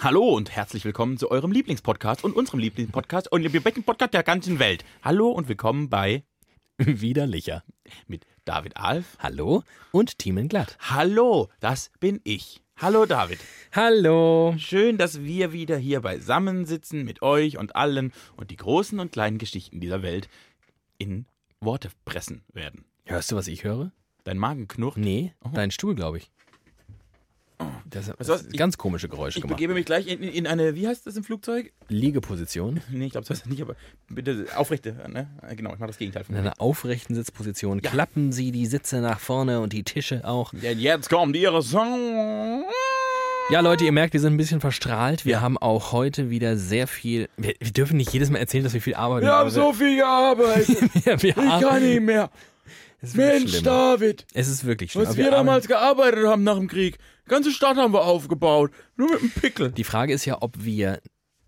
Hallo und herzlich willkommen zu eurem Lieblingspodcast und unserem Lieblingspodcast und dem besten Podcast der ganzen Welt. Hallo und willkommen bei Widerlicher. mit David Alf. Hallo und Thiemen Glatt. Hallo, das bin ich. Hallo David. Hallo. Schön, dass wir wieder hier beisammen sitzen mit euch und allen und die großen und kleinen Geschichten dieser Welt in Worte pressen werden. Hörst du, was ich höre? Dein Magen knurrt. Nee, dein Stuhl, glaube ich. Das das ganz komische Geräusche Ich gemacht. begebe mich gleich in, in eine, wie heißt das im Flugzeug? Liegeposition. Nee, ich glaube, das heißt nicht, aber bitte aufrechte, ne? Genau, ich mache das Gegenteil von In einer aufrechten Sitzposition klappen Sie die Sitze nach vorne und die Tische auch. Denn jetzt kommt ihre Song. Ja, Leute, ihr merkt, wir sind ein bisschen verstrahlt. Wir haben auch heute wieder sehr viel. Wir, wir dürfen nicht jedes Mal erzählen, dass wir viel arbeiten. Wir haben so viel gearbeitet. wir, wir Ich kann nicht mehr. Mensch, schlimm. David, Es ist wirklich schlimm. was wir wir damals gearbeitet haben nach dem Krieg. Ganze Stadt haben wir aufgebaut. Nur mit einem Pickel. Die Frage ist ja, ob wir,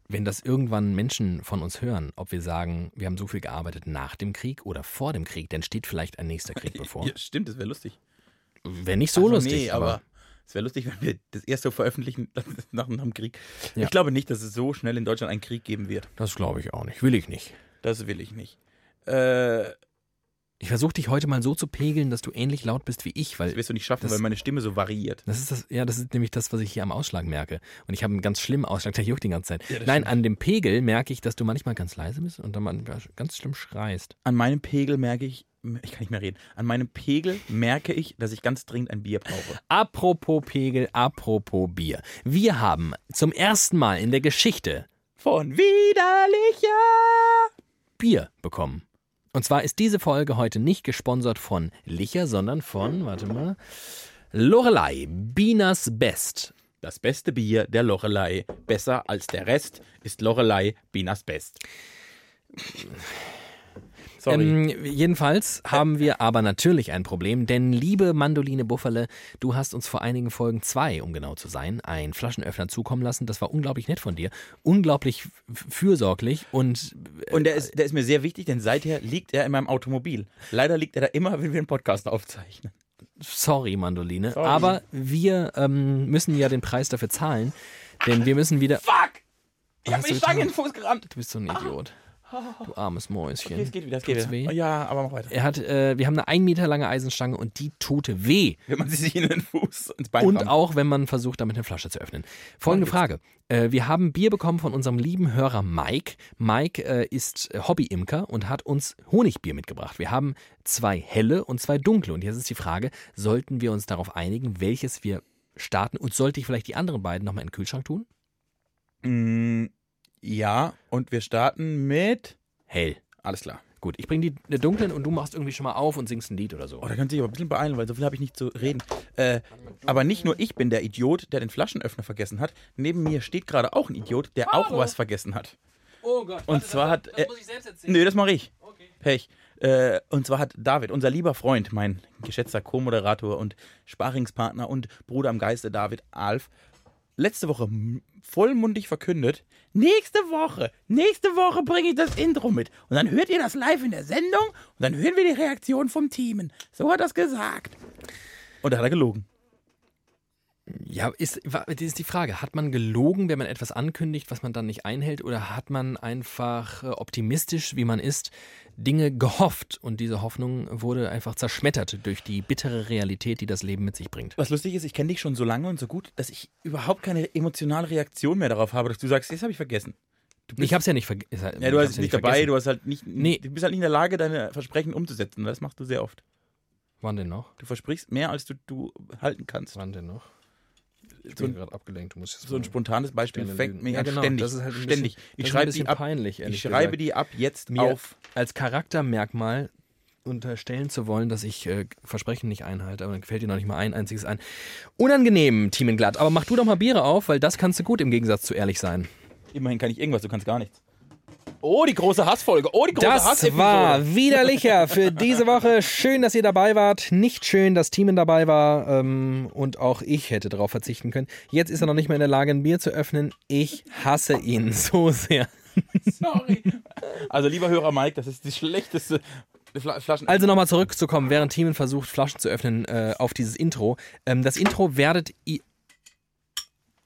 wenn das irgendwann Menschen von uns hören, ob wir sagen, wir haben so viel gearbeitet nach dem Krieg oder vor dem Krieg, dann steht vielleicht ein nächster Krieg bevor. Ja, stimmt, das wäre lustig. Wäre nicht so Also lustig, Nee, aber, aber es wäre lustig, wenn wir das erste veröffentlichen nach, nach dem Krieg. Ja. Ich glaube nicht, dass es so schnell in Deutschland einen Krieg geben wird. das glaube ich auch nicht. Will ich nicht. Das will ich nicht. Äh, Ich versuche dich heute mal so zu pegeln, dass du ähnlich laut bist wie ich, weil das wirst du nicht schaffen, Das- weil meine Stimme so variiert. das ist das, ja, das ist nämlich das, was ich hier am Ausschlag merke. Und ich habe einen ganz schlimmen Ausschlag, der juckt die ganze Zeit. Ja, Nein, stimmt. an dem Pegel merke ich, dass du manchmal ganz leise bist und dann manchmal ganz schlimm schreist. An meinem Pegel merke ich, ich kann nicht mehr reden, an meinem Pegel merke ich, dass ich ganz dringend ein Bier brauche. Apropos Pegel, apropos Bier. Wir haben zum ersten Mal in der Geschichte Von widerlicher. Bier bekommen. Und zwar ist diese Folge heute nicht gesponsert von Licher, sondern von, warte mal, Lorelei, Binas Best. Das beste Bier der Lorelei, besser als der Rest, ist Lorelei Binas Best. Sorry. Ähm, jedenfalls haben wir aber natürlich ein Problem, denn liebe Mandoline Buffale, du hast uns vor einigen Folgen zwei, um genau zu sein, einen Flaschenöffner zukommen lassen. Das war unglaublich nett von dir, unglaublich fürsorglich und Und der ist, der ist mir sehr wichtig, denn seither liegt er in meinem Automobil. Leider liegt er da immer, wenn wir einen Podcast aufzeichnen. sorry Mandoline, Sorry. aber wir ähm, müssen ja den Preis dafür zahlen, denn wir müssen wieder... Fuck! Ich habe du Stange in den Fuß gerammt. Du bist so ein Idiot. Du armes Mäuschen. Okay, es geht wieder, es geht Tut's wieder. weh? Ja, aber mach weiter. Er hat, äh, wir haben eine ein Meter lange Eisenstange und die tut weh. Wenn man sie sich in den Fuß ins Bein Und rammt. auch, wenn man versucht, damit eine Flasche zu öffnen. Folgende Frage. Äh, wir haben Bier bekommen von unserem lieben Hörer Mike. Mike äh, ist äh, Hobbyimker und hat uns Honigbier mitgebracht. Wir haben zwei helle und zwei dunkle. Und jetzt ist die Frage, sollten wir uns darauf einigen, welches wir starten? Und sollte ich vielleicht die anderen beiden nochmal in den Kühlschrank tun? Mm, ja, und wir starten mit. Hell. Alles klar. Gut, ich bringe die die dunklen und du machst irgendwie schon mal auf und singst ein Lied oder so. Oh, da könnt ihr sich aber ein bisschen beeilen, weil so viel habe ich nicht zu reden. Äh, aber nicht nur ich bin der Idiot, der den Flaschenöffner vergessen hat. Neben mir steht gerade auch ein Idiot, der auch was vergessen hat. Oh Gott. Und zwar hat. Äh, ich selbst erzählen. nö, das mache ich. Pech. Äh, und zwar hat David, unser lieber Freund, mein geschätzter Co-Moderator und Sparingspartner und Bruder am Geiste David Alf, letzte Woche vollmundig verkündet, nächste Woche, nächste Woche bringe ich das Intro mit. Und dann hört ihr das live in der Sendung und dann hören wir die Reaktion vom Teamen. So hat er es gesagt. Und da hat er gelogen. Ja, ist, das ist die Frage. Hat man gelogen, wenn man etwas ankündigt, was man dann nicht einhält? Oder hat man einfach äh, optimistisch, wie man ist, Dinge gehofft und diese Hoffnung wurde einfach zerschmettert durch die bittere Realität, die das Leben mit sich bringt? Was lustig ist, ich kenne dich schon so lange und so gut, dass ich überhaupt keine emotionale Reaktion mehr darauf habe, dass du sagst, das habe ich vergessen. Ich hab's ja nicht vergessen. ja, du hast es nicht dabei, du hast halt nicht, Nee. du bist halt nicht in der Lage, deine Versprechen umzusetzen. Das machst du sehr oft. Wann denn noch? Du versprichst mehr, als du, du halten kannst. Wann denn noch? Ich So bin ein- gerade abgelenkt. Du musst jetzt So ein spontanes Beispiel fängt mich Ja, an genau, ständig. das ist halt ständig. bisschen- ich schreibe die ab. peinlich, ich schreibe gesagt. die ab jetzt Mir auf. als Charaktermerkmal unterstellen zu wollen, dass ich äh, Versprechen nicht einhalte, aber dann gefällt dir noch nicht mal ein einziges ein. Unangenehm, Glatt. Aber mach du doch mal Biere auf, weil das kannst du gut im Gegensatz zu ehrlich sein. Immerhin kann ich irgendwas, du kannst gar nichts. Oh, die große Hassfolge. Oh, die große Das war widerlicher für diese Woche. Schön, dass ihr dabei wart. Nicht schön, dass Teamen dabei war. Ähm, und auch ich hätte darauf verzichten können. Jetzt ist er noch nicht mehr in der Lage, ein Bier zu öffnen. Ich hasse ihn so sehr. Sorry. Also, lieber Hörer Mike, das ist die schlechteste Fla Flaschen. Also nochmal zurückzukommen, während Teamen versucht, Flaschen zu öffnen, äh, auf dieses Intro. Ähm, das Intro werdet ihr.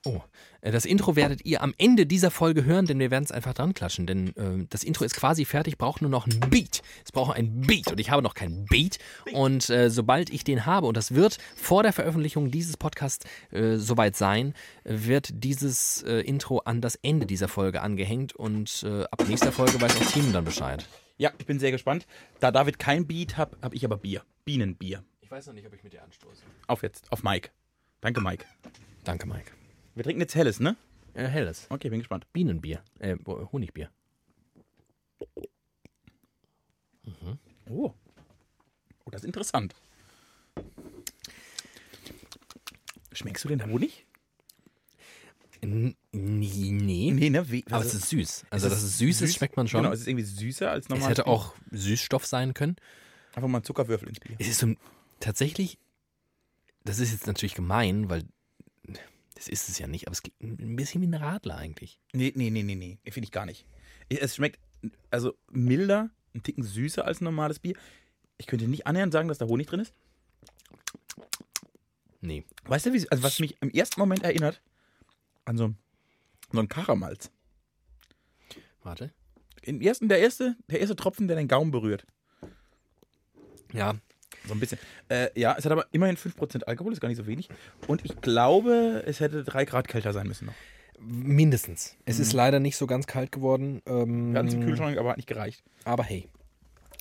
Oh. Äh, Das Intro werdet ihr am Ende dieser Folge hören, denn wir werden es einfach dran klatschen. Denn äh, das Intro ist quasi fertig, braucht nur noch ein Beat. Es braucht ein Beat und ich habe noch keinen Beat. Und äh, sobald ich den habe, und das wird vor der Veröffentlichung dieses Podcasts äh, soweit sein, wird dieses äh, Intro an das Ende dieser Folge angehängt. Und äh, ab nächster Folge weiß auch Team dann Bescheid. Ja, ich bin sehr gespannt. Da David kein Beat hat, habe ich aber Bier. Bienenbier. Ich weiß noch nicht, ob ich mit dir anstoße. Auf jetzt, auf Mike. Danke, Mike. Danke, Mike. Wir trinken jetzt Helles, ne? Äh, helles. Okay, bin gespannt. Bienenbier. Äh, Honigbier. Oh. Oh, das ist interessant. Schmeckst du den Honig? N nee, nee. Nee, ne? Wie, Aber also- es ist süß. Also, Es dass es süß ist, schmeckt man schon. Genau, es ist irgendwie süßer als es normal. hätte auch Süßstoff sein können. Einfach mal einen Zuckerwürfel ins Bier. Es ist so tatsächlich, das ist jetzt natürlich gemein, weil das ist es ja nicht, aber es gibt ein bisschen wie ein Radler eigentlich. Nee, nee, nee, nee, nee. Finde ich gar nicht. Es schmeckt also milder, ein Ticken süßer als ein normales Bier. Ich könnte nicht annähernd sagen, dass da Honig drin ist. Nee. Weißt du, wie, also was mich im ersten Moment erinnert? An so, so einen Karamalz. Warte. Im ersten, der erste, der erste Tropfen, der den Gaumen berührt. Ja, So ein bisschen. Äh, ja, es hat aber immerhin 5% Alkohol, ist gar nicht so wenig. Und ich glaube, es hätte 3 Grad kälter sein müssen noch. mindestens. Es ist leider nicht so ganz kalt geworden. Ähm, Wir hatten es im Kühlschrank, aber hat nicht gereicht. Aber hey.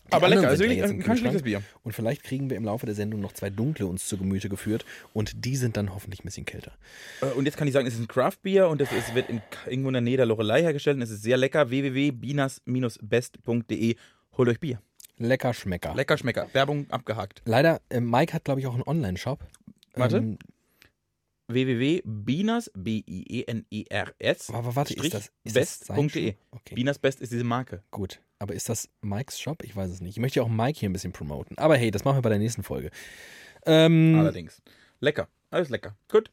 Die aber lecker, also wirklich kein schlechtes Bier. Und vielleicht kriegen wir im Laufe der Sendung noch zwei dunkle uns zu Gemüte geführt und die sind dann hoffentlich ein bisschen kälter. Äh, Und jetzt kann ich sagen, es ist ein Craft-Bier und es, es wird in, irgendwo in der Nähe der Lorelei hergestellt und es ist sehr lecker. www.binas-best.de. Holt euch Bier. Lecker Schmecker. Lecker Schmecker. Werbung abgehakt. Leider, äh, Mike hat, glaube ich, auch einen Online-Shop. Warte. Ähm, www.binas, B-I-E-N-E-R-S, aber warte, ist das, ist best.de. Okay, Binas Best ist diese Marke. gut. Aber ist das Mikes Shop? Ich weiß es nicht. Ich möchte ja auch Mike hier ein bisschen promoten. Aber hey, das machen wir bei der nächsten Folge. Ähm, Allerdings. Lecker. Alles lecker. Gut.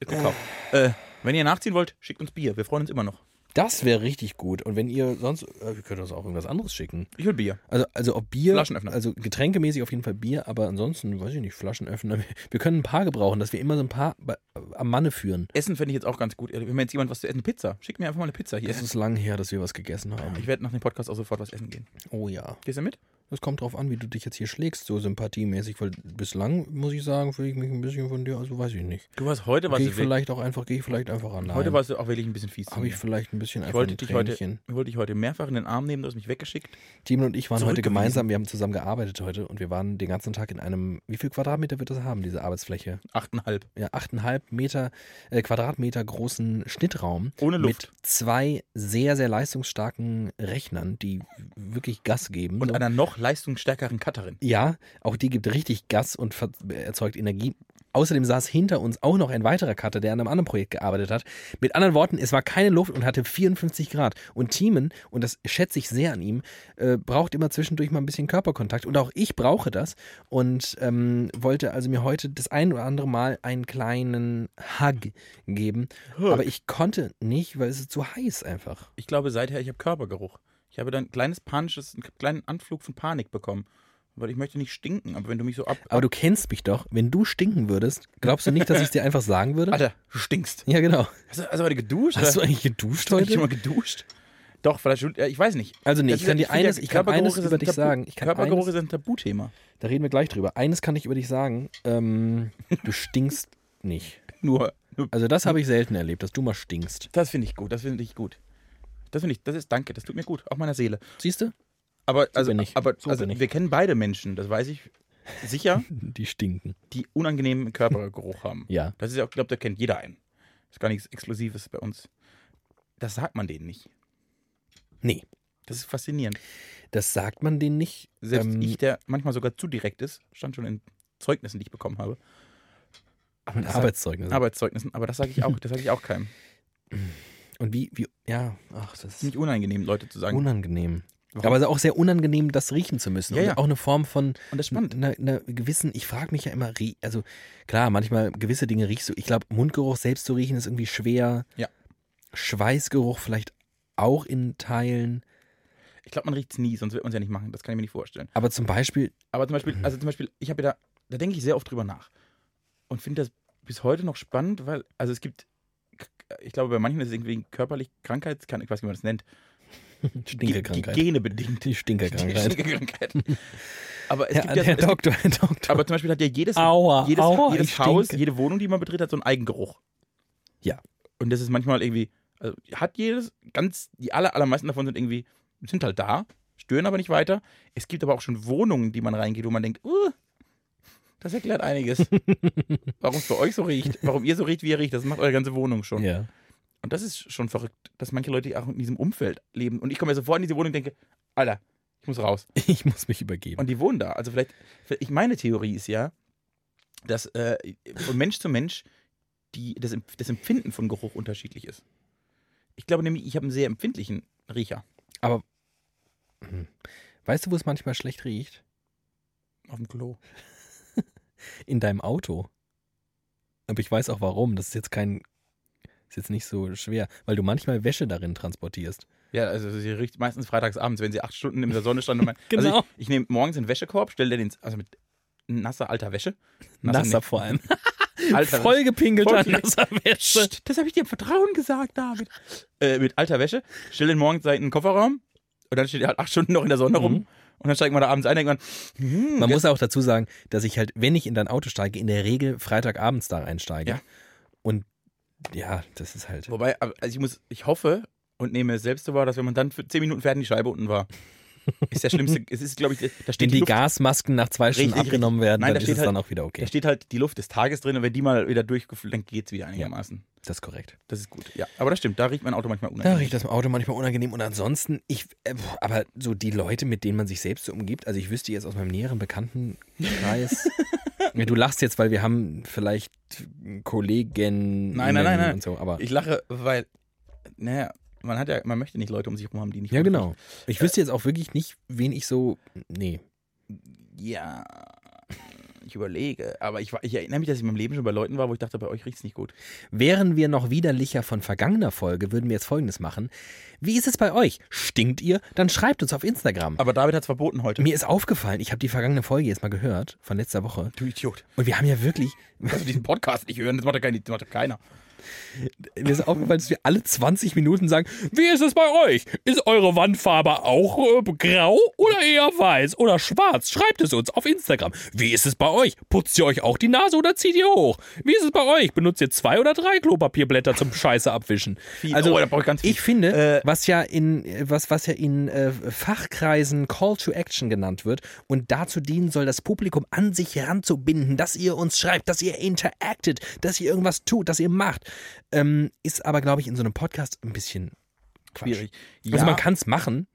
Ist gekauft. Äh, wenn ihr nachziehen wollt, schickt uns Bier. Wir freuen uns immer noch. Das wäre richtig gut. Und wenn ihr sonst, äh, wir können uns auch irgendwas anderes schicken. Ich will Bier. Also, also ob Bier, Flaschenöffner. also getränkemäßig auf jeden Fall Bier, aber ansonsten, weiß ich nicht, Flaschenöffner. Wir können ein paar gebrauchen, dass wir immer so ein paar bei- am Manne führen. Essen fände ich jetzt auch ganz gut. Wenn mir jetzt jemand was zu essen, Pizza. Schickt mir einfach mal eine Pizza hier. Es ist lang her, dass wir was gegessen haben. Ich werde nach dem Podcast auch sofort was essen gehen. Oh ja. Gehst du mit? Das kommt drauf an, wie du dich jetzt hier schlägst, so sympathiemäßig, weil bislang, muss ich sagen, fühle ich mich ein bisschen von dir, also weiß ich nicht. Du warst heute, warst Gehe ich vielleicht auch einfach, gehe ich vielleicht einfach an. Heute warst du auch wirklich ein bisschen fies. Habe ich vielleicht ein bisschen ich einfach wollte ein dich, heute, ich wollte dich heute mehrfach in den Arm nehmen, du hast mich weggeschickt. Timon und ich waren heute gemeinsam, wir haben zusammen gearbeitet heute und wir waren den ganzen Tag in einem, wie viel Quadratmeter wird das haben, diese Arbeitsfläche? Achteinhalb. Ja, 8,5 Meter, äh, Quadratmeter großen Schnittraum. Ohne Luft. Mit zwei sehr, sehr leistungsstarken Rechnern, die wirklich Gas geben. Und so. einer noch leistungsstärkeren Cutterin. Ja, auch die gibt richtig Gas und erzeugt Energie. Außerdem saß hinter uns auch noch ein weiterer Cutter, der an einem anderen Projekt gearbeitet hat. Mit anderen Worten, es war keine Luft und hatte 54 Grad. Und Thiemen, und das schätze ich sehr an ihm, äh, braucht immer zwischendurch mal ein bisschen Körperkontakt. Und auch ich brauche das. Und ähm, wollte also mir heute das ein oder andere Mal einen kleinen Hug geben. Aber ich konnte nicht, weil es ist zu heiß einfach. Ich glaube, seither, ich habe Körpergeruch. Ich habe dann ein kleines panisches, einen kleinen Anflug von Panik bekommen. Weil ich möchte nicht stinken, aber wenn du mich so ab. Aber du kennst mich doch. Wenn du stinken würdest, glaubst du nicht, dass ich es dir einfach sagen würde? Alter, du stinkst. Ja, genau. Hast du, hast du heute geduscht? Hast du eigentlich geduscht Hast du eigentlich heute? schon mal geduscht? Doch, vielleicht, ich weiß nicht. Also nee, Das ich kann dir eines, ich kann Körpergeruch eines ist über dich sagen. Ich kann Körpergeruch eines, ist ein Tabuthema. da reden wir gleich drüber. Eines kann ich über dich sagen. Ähm, du stinkst nicht. Nur, nur Also das habe ich selten erlebt, dass du mal stinkst. das finde ich gut, das finde ich gut. Das finde ich, das ist danke, das tut mir gut, auch meiner Seele. Siehst du? Aber, also, bin ich. aber So also, wir kennen beide Menschen, das weiß ich sicher, Die stinken. die unangenehmen Körpergeruch haben. Ja. Das ist ja auch, ich glaube, da kennt jeder einen. Das ist gar nichts Exklusives bei uns. Das sagt man denen nicht. Nee, Das ist faszinierend. das sagt man denen nicht. Selbst Ähm, ich, der manchmal sogar zu direkt ist, stand schon in Zeugnissen, die ich bekommen habe. Aber Ein das Arbeitszeugnis. sagt, Arbeitszeugnissen, aber das sage ich auch, das sage ich auch keinem. Und wie, wie, ja, ach, das ist Ziemlich unangenehm, Leute zu sagen. unangenehm. Warum? Aber es ist auch sehr unangenehm, das riechen zu müssen. Ja, und ja. auch eine Form von Und das ist spannend. einer, einer gewissen, ich frage mich ja immer, also klar, manchmal gewisse Dinge riechst du. Ich glaube, Mundgeruch selbst zu riechen ist irgendwie schwer. Ja. Schweißgeruch vielleicht auch in Teilen. Ich glaube, man riecht es nie, sonst wird man es ja nicht machen. Das kann ich mir nicht vorstellen. Aber zum Beispiel, Aber zum Beispiel, also zum Beispiel, ich habe ja da, da denke ich sehr oft drüber nach. Und finde das bis heute noch spannend, weil, also es gibt, ich glaube, bei manchen ist es irgendwie körperlich Krankheit, kann, ich weiß nicht, wie man das nennt. Stinkekrankheit. Ge- Gene bedingt. Die Stinkerkrankheit. Stinkekrankheit. Aber es Ja, gibt ja, Herr Doktor, Herr Doktor. aber zum Beispiel hat ja jedes, Aua, jedes, aua, jedes Haus, stinke. jede Wohnung, die man betritt, hat so einen Eigengeruch. Ja. Und das ist manchmal irgendwie, also hat jedes, ganz, die aller, allermeisten davon sind irgendwie, sind halt da, stören aber nicht weiter. Es gibt aber auch schon Wohnungen, die man reingeht, wo man denkt, uh, das erklärt einiges. warum es bei euch so riecht, warum ihr so riecht, wie ihr riecht, das macht eure ganze Wohnung schon. ja. Und das ist schon verrückt, dass manche Leute auch in diesem Umfeld leben. Und ich komme ja sofort in diese Wohnung und denke, Alter, ich muss raus. Ich muss mich übergeben. Und die wohnen da. Also vielleicht, ich meine Theorie ist ja, dass äh, von Mensch zu Mensch die, das, das Empfinden von Geruch unterschiedlich ist. Ich glaube nämlich, ich habe einen sehr empfindlichen Riecher Weißt du, wo es manchmal schlecht riecht? auf dem Klo. In deinem Auto. Aber ich weiß auch warum. Das ist jetzt kein. Ist jetzt nicht so schwer, weil du manchmal Wäsche darin transportierst. Ja, also sie riecht meistens freitags abends, wenn sie acht Stunden in der Sonne stand. Und mein, Genau. Also ich, ich nehme morgens den Wäschekorb, stelle den, also mit nasser alter Wäsche. Nasser vor allem. Alter, Vollgepinkelter Voll- nasser Wäsche. Psst, das habe ich dir im Vertrauen gesagt, David. Äh, mit alter Wäsche, stell den morgens in den Kofferraum und dann steht er halt acht Stunden noch in der Sonne rum. Und dann steigt man da abends ein man, hm, Man muss auch dazu sagen, dass ich halt, wenn ich in dein Auto steige, in der Regel Freitagabends da einsteige. Ja. Und ja, das ist halt. Wobei, also ich muss, ich hoffe und nehme es selbst so wahr, dass wenn man dann für zehn Minuten fährt die Scheibe unten war, ist der schlimmste, es ist, glaube ich, da Wenn steht die die Luft, Gasmasken nach zwei Stunden Richtig, abgenommen werden, Nein, dann da ist es halt- dann auch wieder okay. da steht halt die Luft des Tages drin und wenn die mal wieder durchgefüllt, dann geht's wieder einigermaßen. Das ist korrekt. Das ist gut, ja. Aber das stimmt, da riecht mein Auto manchmal Da unangenehm. riecht das Auto manchmal unangenehm. Und ansonsten, ich, äh, aber so die Leute, mit denen man sich selbst so umgibt, also ich wüsste jetzt aus meinem näheren Bekanntenkreis, ja, du lachst jetzt, weil wir haben vielleicht Kollegen Nein, nein, nein, nein. und so, aber Ich lache, weil, naja, man hat ja, man möchte nicht Leute um sich herum haben, die nicht ja genau. Ich wüsste jetzt auch wirklich nicht, wen ich so, nee. Ja, ich überlege. Aber ich, ich erinnere mich, dass ich in meinem Leben schon bei Leuten war, wo ich dachte, bei euch riecht es nicht gut. Wären wir noch widerlicher von vergangener Folge, würden wir jetzt folgendes machen. Wie ist es bei euch? Stinkt ihr? Dann schreibt uns auf Instagram. Aber David hat es verboten heute. Mir ist aufgefallen, ich habe die vergangene Folge jetzt mal gehört, von letzter Woche. Du Idiot. Und wir haben ja wirklich, wir diesen Podcast nicht hören, das macht ja keiner. Mir ist aufgefallen, dass wir alle 20 Minuten sagen, wie ist es bei euch? Ist eure Wandfarbe auch äh, grau oder eher weiß oder schwarz? Schreibt es uns auf Instagram. Wie ist es bei euch? Putzt ihr euch auch die Nase oder zieht ihr hoch? Wie ist es bei euch? Benutzt ihr zwei oder drei Klopapierblätter zum Scheiße abwischen? Viel. Also Oh, ich finde, Äh, was ja in was was ja in äh, Fachkreisen Call to Action genannt wird und dazu dienen soll, das Publikum an sich heranzubinden, dass ihr uns schreibt, dass ihr interactet, dass ihr irgendwas tut, dass ihr macht, ähm, ist aber glaube ich in so einem Podcast ein bisschen Quatsch. Schwierig. Ja, Also man kann es machen,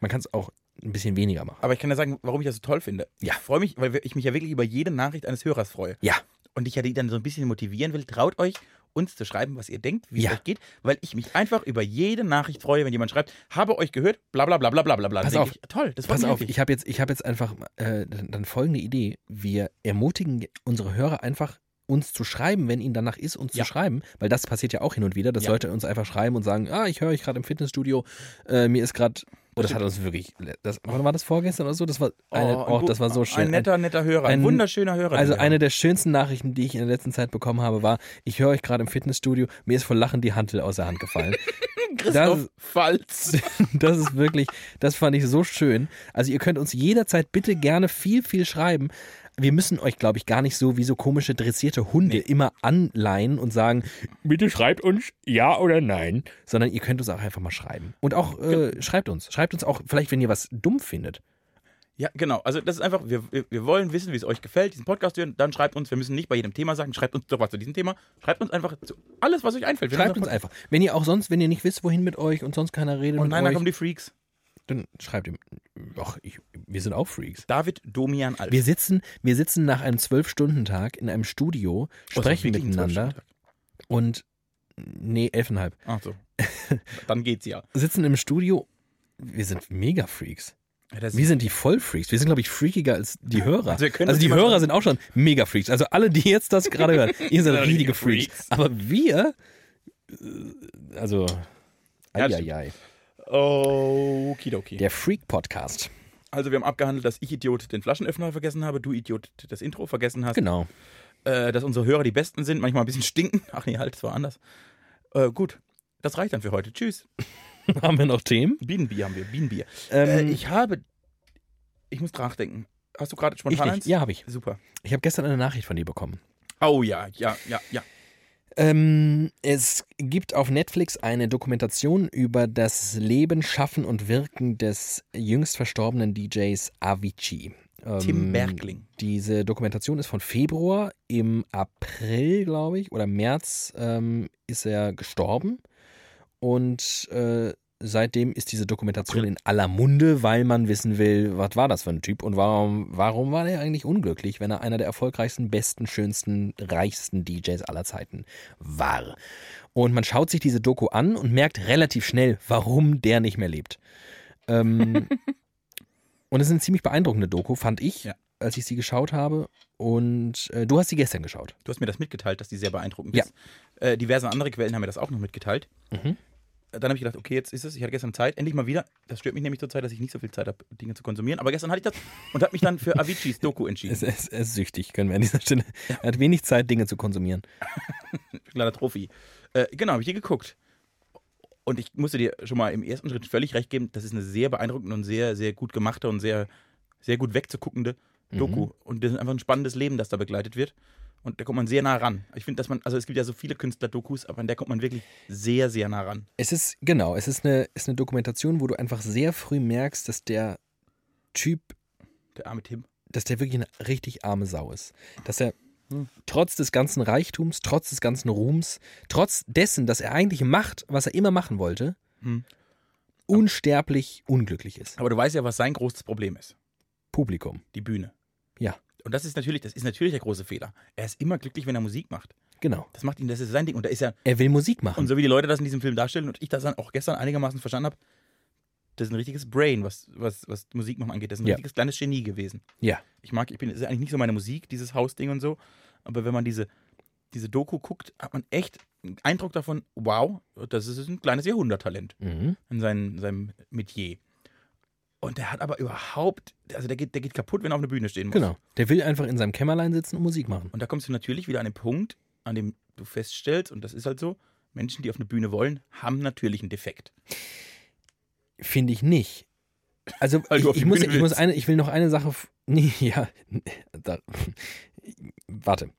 man kann es auch ein bisschen weniger machen. aber ich kann ja sagen, warum ich das so toll finde. Ja. Ich freue mich, weil ich mich ja wirklich über jede Nachricht eines Hörers freue. Ja. Und ich ja die dann so ein bisschen motivieren will, traut euch, uns zu schreiben, was ihr denkt, wie Ja. es euch geht, weil ich mich einfach über jede Nachricht freue, wenn jemand schreibt, habe euch gehört, bla bla bla bla bla bla bla. Pass auf. Ich, toll, das Pass auf, wirklich. ich habe jetzt, ich hab jetzt einfach äh, dann dann folgende Idee. Wir ermutigen unsere Hörer einfach, uns zu schreiben, wenn ihnen danach ist, uns Ja. zu schreiben, weil das passiert ja auch hin und wieder, dass Ja. Leute uns einfach schreiben und sagen, ah, ich höre euch gerade im Fitnessstudio, äh, mir ist gerade, oh, das hat uns wirklich, das, wann war das vorgestern oder so? Das war, eine, ein oh, gut- das war so schön. Ein netter, netter Hörer, ein, ein- wunderschöner Hörer. also eine der schönsten Nachrichten, die ich in der letzten Zeit bekommen habe, war, ich höre euch gerade im Fitnessstudio, mir ist vor Lachen die Hantel aus der Hand gefallen. Christoph Falz. Das ist wirklich, das fand ich so schön. Also ihr könnt uns jederzeit bitte gerne viel, viel schreiben. Wir müssen euch, glaube ich, gar nicht so wie so komische dressierte Hunde immer anleihen und sagen, bitte schreibt uns ja oder nein, sondern ihr könnt uns auch einfach mal schreiben. Und auch äh, schreibt uns. Schreibt uns auch vielleicht, wenn ihr was dumm findet. Ja, genau. Also das ist einfach, wir, wir, wollen wissen, wie es euch gefällt, diesen Podcast hören. Dann schreibt uns, wir müssen nicht bei jedem Thema sagen, schreibt uns doch was zu diesem Thema. Schreibt uns einfach zu alles, was euch einfällt. Wir Schreibt uns einfach. Wenn ihr auch sonst, wenn ihr nicht wisst, wohin mit euch und sonst keiner redet Und mit nein, da euch, kommen die Freaks. Dann schreibt ihm. Ach, ich, wir sind auch Freaks. David Domian Alf. Wir sitzen, wir sitzen nach einem Zwölf-Stunden-Tag in einem Studio, Oh, sprechen ein miteinander und nee, elfeinhalb. Ach so. Dann geht's ja. Sitzen im Studio. Wir sind mega Freaks. ja Wir sind die Vollfreaks. Wir sind, glaube ich, freakiger als die Hörer. Also Also die Hörer sind auch schon mega Freaks. Also alle, die jetzt das gerade hören, ihr seid richtige Freaks. Freaks. Aber wir, äh, also, Ja, das eieiei. Okidoki. Der Freak-Podcast. Also wir haben abgehandelt, dass ich Idiot den Flaschenöffner vergessen habe, du Idiot das Intro vergessen hast, Genau. äh, dass unsere Hörer die Besten sind, manchmal ein bisschen stinken. Ach nee, halt, es war anders. Äh, gut, das reicht dann für heute. Tschüss. haben wir noch Themen? Bienenbier haben wir, Bienenbier. Ähm, äh, ich habe, ich muss nachdenken. Hast du gerade ich spontan nicht. eins? Ja, habe ich. Super. Ich habe gestern eine Nachricht von dir bekommen. Oh ja, ja, ja, ja. Ähm, es gibt auf Netflix eine Dokumentation über das Leben, Schaffen und Wirken des jüngst verstorbenen DJs Avicii. Tim Ähm, Bergling. Diese Dokumentation ist von Februar. Im April, glaube ich, oder März ähm, ist er gestorben. Und äh, seitdem ist diese Dokumentation in aller Munde, weil man wissen will, was war das für ein Typ und warum, warum war der eigentlich unglücklich, wenn er einer der erfolgreichsten, besten, schönsten, reichsten DJs aller Zeiten war. Und man schaut sich diese Doku an und merkt relativ schnell, warum der nicht mehr lebt. Ähm, und es ist eine ziemlich beeindruckende Doku, fand ich, Ja. als ich sie geschaut habe. Und äh, du hast sie gestern geschaut. Du hast mir das mitgeteilt, dass die sehr beeindruckend Ja. ist. Äh, diverse andere Quellen haben mir das auch noch mitgeteilt. Mhm. Dann habe ich gedacht, okay, jetzt ist es. Ich hatte gestern Zeit, endlich mal wieder. Das stört mich nämlich zur Zeit, dass ich nicht so viel Zeit habe, Dinge zu konsumieren. Aber gestern hatte ich das und habe mich dann für Aviciis Doku entschieden. Es, es, es ist süchtig, können wir an dieser Stelle. Er hat wenig Zeit, Dinge zu konsumieren. Kleiner Trophy. Äh, genau, habe ich die geguckt. Und ich musste dir schon mal im ersten Schritt völlig recht geben, das ist eine sehr beeindruckende und sehr, sehr gut gemachte und sehr, sehr gut wegzuguckende Doku. Und das ist einfach ein spannendes Leben, das da begleitet wird. Und da kommt man sehr nah ran. Ich finde, dass man, also es gibt ja so viele Künstler-Dokus, aber an der kommt man wirklich sehr, sehr nah ran. Es ist, genau, es ist eine, ist eine Dokumentation, wo du einfach sehr früh merkst, dass der Typ, Der arme Tim. dass der wirklich eine richtig arme Sau ist. Dass er Hm. trotz des ganzen Reichtums, trotz des ganzen Ruhms, trotz dessen, dass er eigentlich macht, was er immer machen wollte, Hm. unsterblich unglücklich ist. Aber du weißt ja, was sein großes Problem ist. Publikum. Die Bühne. Ja. Und das ist natürlich, das ist natürlich der große Fehler. Er ist immer glücklich, wenn er Musik macht. Genau. Das macht ihn, das ist sein Ding. Und da ist ja, Er will Musik machen. und so wie die Leute das in diesem Film darstellen und ich das dann auch gestern einigermaßen verstanden habe, das ist ein richtiges Brain, was, was, was Musik machen angeht. Das ist ein Ja. richtiges kleines Genie gewesen. ja. Ich mag, ich bin, das ist eigentlich nicht so meine Musik, dieses Hausding und so. Aber wenn man diese, diese Doku guckt, hat man echt einen Eindruck davon, wow, das ist ein kleines Jahrhunderttalent Mhm. in seinem, seinem Metier. Und der hat aber überhaupt, also der geht, der geht kaputt, wenn er auf einer Bühne stehen muss. Genau. Der will einfach in seinem Kämmerlein sitzen und Musik machen. Und da kommst du natürlich wieder an den Punkt, an dem du feststellst, und das ist halt so, Menschen, die auf eine Bühne wollen, haben natürlich einen Defekt. Finde ich nicht. Also ich, ich, muss, ich muss eine, ich will noch eine Sache. Nee, ja. Da, warte.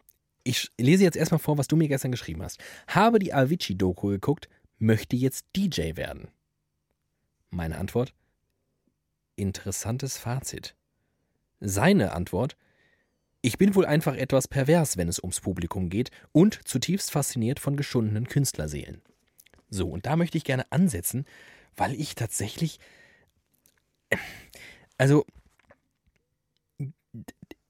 Ich lese jetzt erstmal vor, was du mir gestern geschrieben hast. Habe die Avicii-Doku geguckt, möchte jetzt DJ werden. Meine Antwort: Interessantes Fazit. Seine Antwort: Ich bin wohl einfach etwas pervers, wenn es ums Publikum geht und zutiefst fasziniert von geschundenen Künstlerseelen. So, und da möchte ich gerne ansetzen, weil ich tatsächlich. Also,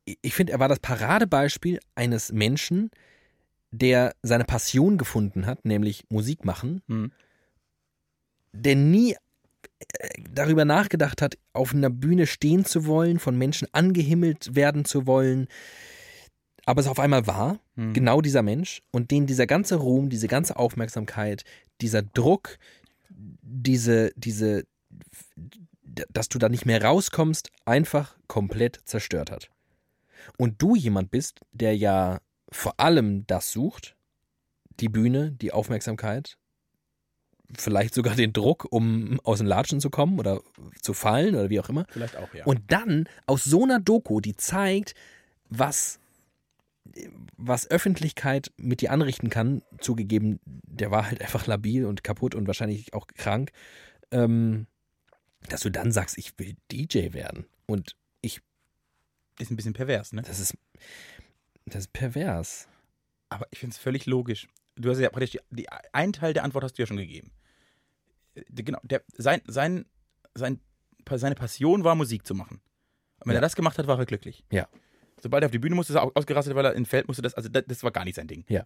ich finde, er war das Paradebeispiel eines Menschen, der seine Passion gefunden hat, nämlich Musik machen, Hm. der nie äh, darüber nachgedacht hat, auf einer Bühne stehen zu wollen, von Menschen angehimmelt werden zu wollen, aber es auf einmal war, Hm. genau dieser Mensch und den dieser ganze Ruhm, diese ganze Aufmerksamkeit, dieser Druck, diese, diese, dass du da nicht mehr rauskommst, einfach komplett zerstört hat. Und du jemand bist, der ja vor allem das sucht, die Bühne, die Aufmerksamkeit, vielleicht sogar den Druck, um aus den Latschen zu kommen oder zu fallen oder wie auch immer. Vielleicht auch, ja. Und dann aus so einer Doku, die zeigt, was, was Öffentlichkeit mit dir anrichten kann, zugegeben, der war halt einfach labil und kaputt und wahrscheinlich auch krank, ähm, dass du dann sagst, ich will DJ werden. Und ist ein bisschen pervers, ne? das ist, das ist pervers. Aber ich finde es völlig logisch. Du hast ja praktisch, die, die, einen Teil der Antwort hast du ja schon gegeben. Äh, Genau, der, sein, sein, sein, seine Passion war, Musik zu machen. Und wenn Ja. er das gemacht hat, war er glücklich. Ja. Sobald er auf die Bühne musste, ist er au- ausgerastet, weil er in Feld musste. Das, also das, das war gar nicht sein Ding. Ja.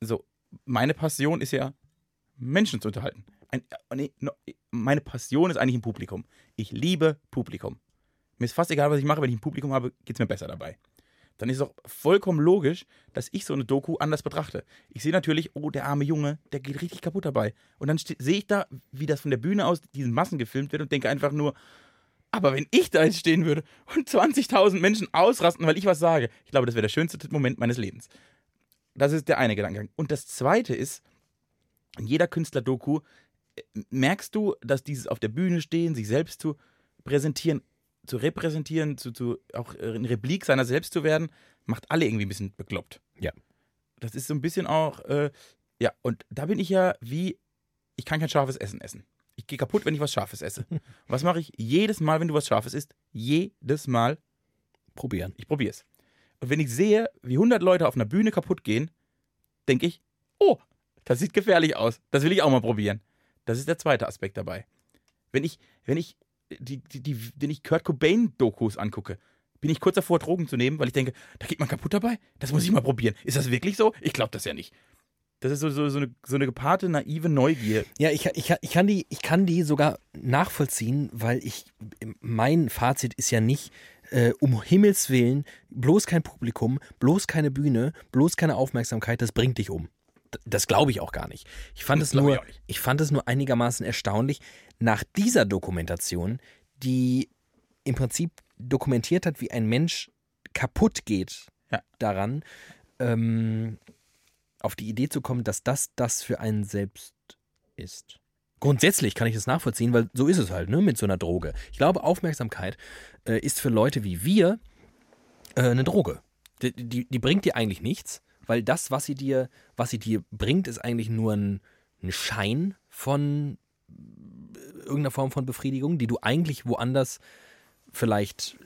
So, meine Passion ist ja, Menschen zu unterhalten. Ein, äh, nee, no, meine Passion ist eigentlich im Publikum. Ich liebe Publikum. Mir ist fast egal, was ich mache, wenn ich ein Publikum habe, geht es mir besser dabei. Dann ist es auch vollkommen logisch, dass ich so eine Doku anders betrachte. Ich sehe natürlich, oh, der arme Junge, der geht richtig kaputt dabei. Und dann sehe ich da, wie das von der Bühne aus diesen Massen gefilmt wird und denke einfach nur, aber wenn ich da jetzt stehen würde und 20.000 Menschen ausrasten, weil ich was sage, ich glaube, das wäre der schönste Moment meines Lebens. Das ist der eine Gedankengang. Und das zweite ist, in jeder Künstler-Doku äh, merkst du, dass dieses auf der Bühne stehen, sich selbst zu präsentieren, zu repräsentieren, zu, zu auch in Replik seiner selbst zu werden, macht alle irgendwie ein bisschen bekloppt. Ja. Das ist so ein bisschen auch, äh, ja, und da bin ich ja wie, ich kann kein scharfes Essen essen. Ich gehe kaputt, wenn ich was Scharfes esse. was mache ich jedes Mal, wenn du was Scharfes isst? Jedes Mal, Probieren. ich probiere es. Und wenn ich sehe, wie 100 Leute auf einer Bühne kaputt gehen, denke ich, oh, das sieht gefährlich aus. Das will ich auch mal probieren. Das ist der zweite Aspekt dabei. Wenn ich, wenn ich, die, die, die, wenn ich Kurt Cobain-Dokus angucke, bin ich kurz davor, Drogen zu nehmen, weil ich denke, da geht man kaputt dabei? Das muss ich mal probieren. Ist das wirklich so? Ich glaube das ja nicht. Das ist so, so, so, eine, so eine gepaarte, naive Neugier. Ja, ich, ich, ich, kann die, ich kann die sogar nachvollziehen, weil ich, mein Fazit ist ja nicht, äh, um Himmels Willen, bloß kein Publikum, bloß keine Bühne, bloß keine Aufmerksamkeit, das bringt dich um. Das glaube ich auch gar nicht. Ich fand, Das es ich nur, nicht. ich fand es nur einigermaßen erstaunlich, nach dieser Dokumentation, die im Prinzip dokumentiert hat, wie ein Mensch kaputt geht Ja. daran, ähm, auf die Idee zu kommen, dass das das für einen selbst ist. Grundsätzlich kann ich das nachvollziehen, weil so ist es halt, ne, mit so einer Droge. Ich glaube, Aufmerksamkeit äh, ist für Leute wie wir äh, eine Droge. Die, die, die bringt dir eigentlich nichts, weil das, was sie dir, was sie dir bringt, ist eigentlich nur ein, ein Schein von äh, irgendeiner Form von Befriedigung, die du eigentlich woanders vielleicht,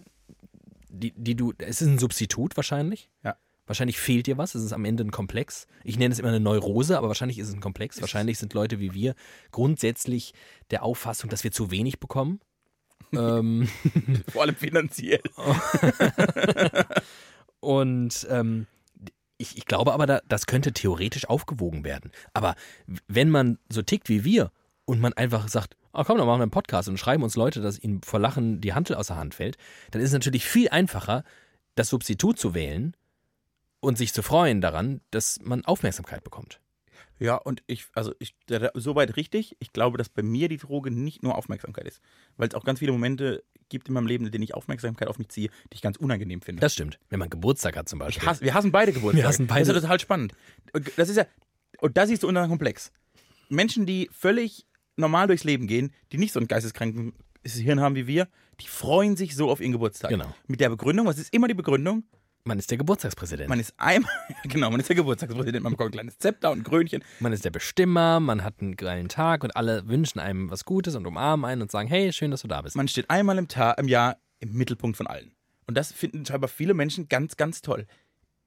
die, die du, es ist ein Substitut wahrscheinlich. Ja. Wahrscheinlich fehlt dir was, es ist am Ende ein Komplex. Ich nenne es immer eine Neurose, aber wahrscheinlich ist es ein Komplex. Wahrscheinlich sind Leute wie wir grundsätzlich der Auffassung, dass wir zu wenig bekommen. ähm, Vor allem finanziell. und ähm, ich, ich glaube aber, da, das könnte theoretisch aufgewogen werden. Aber wenn man so tickt wie wir und man einfach sagt, ah komm, dann machen wir einen Podcast und schreiben uns Leute, dass ihnen vor Lachen die Hantel aus der Hand fällt, dann ist es natürlich viel einfacher, das Substitut zu wählen und sich zu freuen daran, dass man Aufmerksamkeit bekommt. Ja, und ich, also ich, soweit richtig. Ich glaube, dass bei mir die Droge nicht nur Aufmerksamkeit ist. Weil es auch ganz viele Momente gibt in meinem Leben, in denen ich Aufmerksamkeit auf mich ziehe, die ich ganz unangenehm finde. Das stimmt. Wenn man Geburtstag hat zum Beispiel. hasse, wir hassen beide Geburtstage. Wir hassen beide. Das ist total spannend. Das ist ja, und da siehst du unseren Komplex. Menschen, die völlig normal durchs Leben gehen, die nicht so ein geisteskranken Hirn haben wie wir, die freuen sich so auf ihren Geburtstag. Genau. Mit der Begründung, was ist immer die Begründung? Man ist der Geburtstagspräsident. Man ist einmal, genau, man ist der Geburtstagspräsident, man bekommt ein kleines Zepter und ein Krönchen. Man ist der Bestimmer, man hat einen geilen Tag und alle wünschen einem was Gutes und umarmen einen und sagen, hey, schön, dass du da bist. Man steht einmal im, Ta im Jahr im Mittelpunkt von allen. Und das finden scheinbar viele Menschen ganz, ganz toll.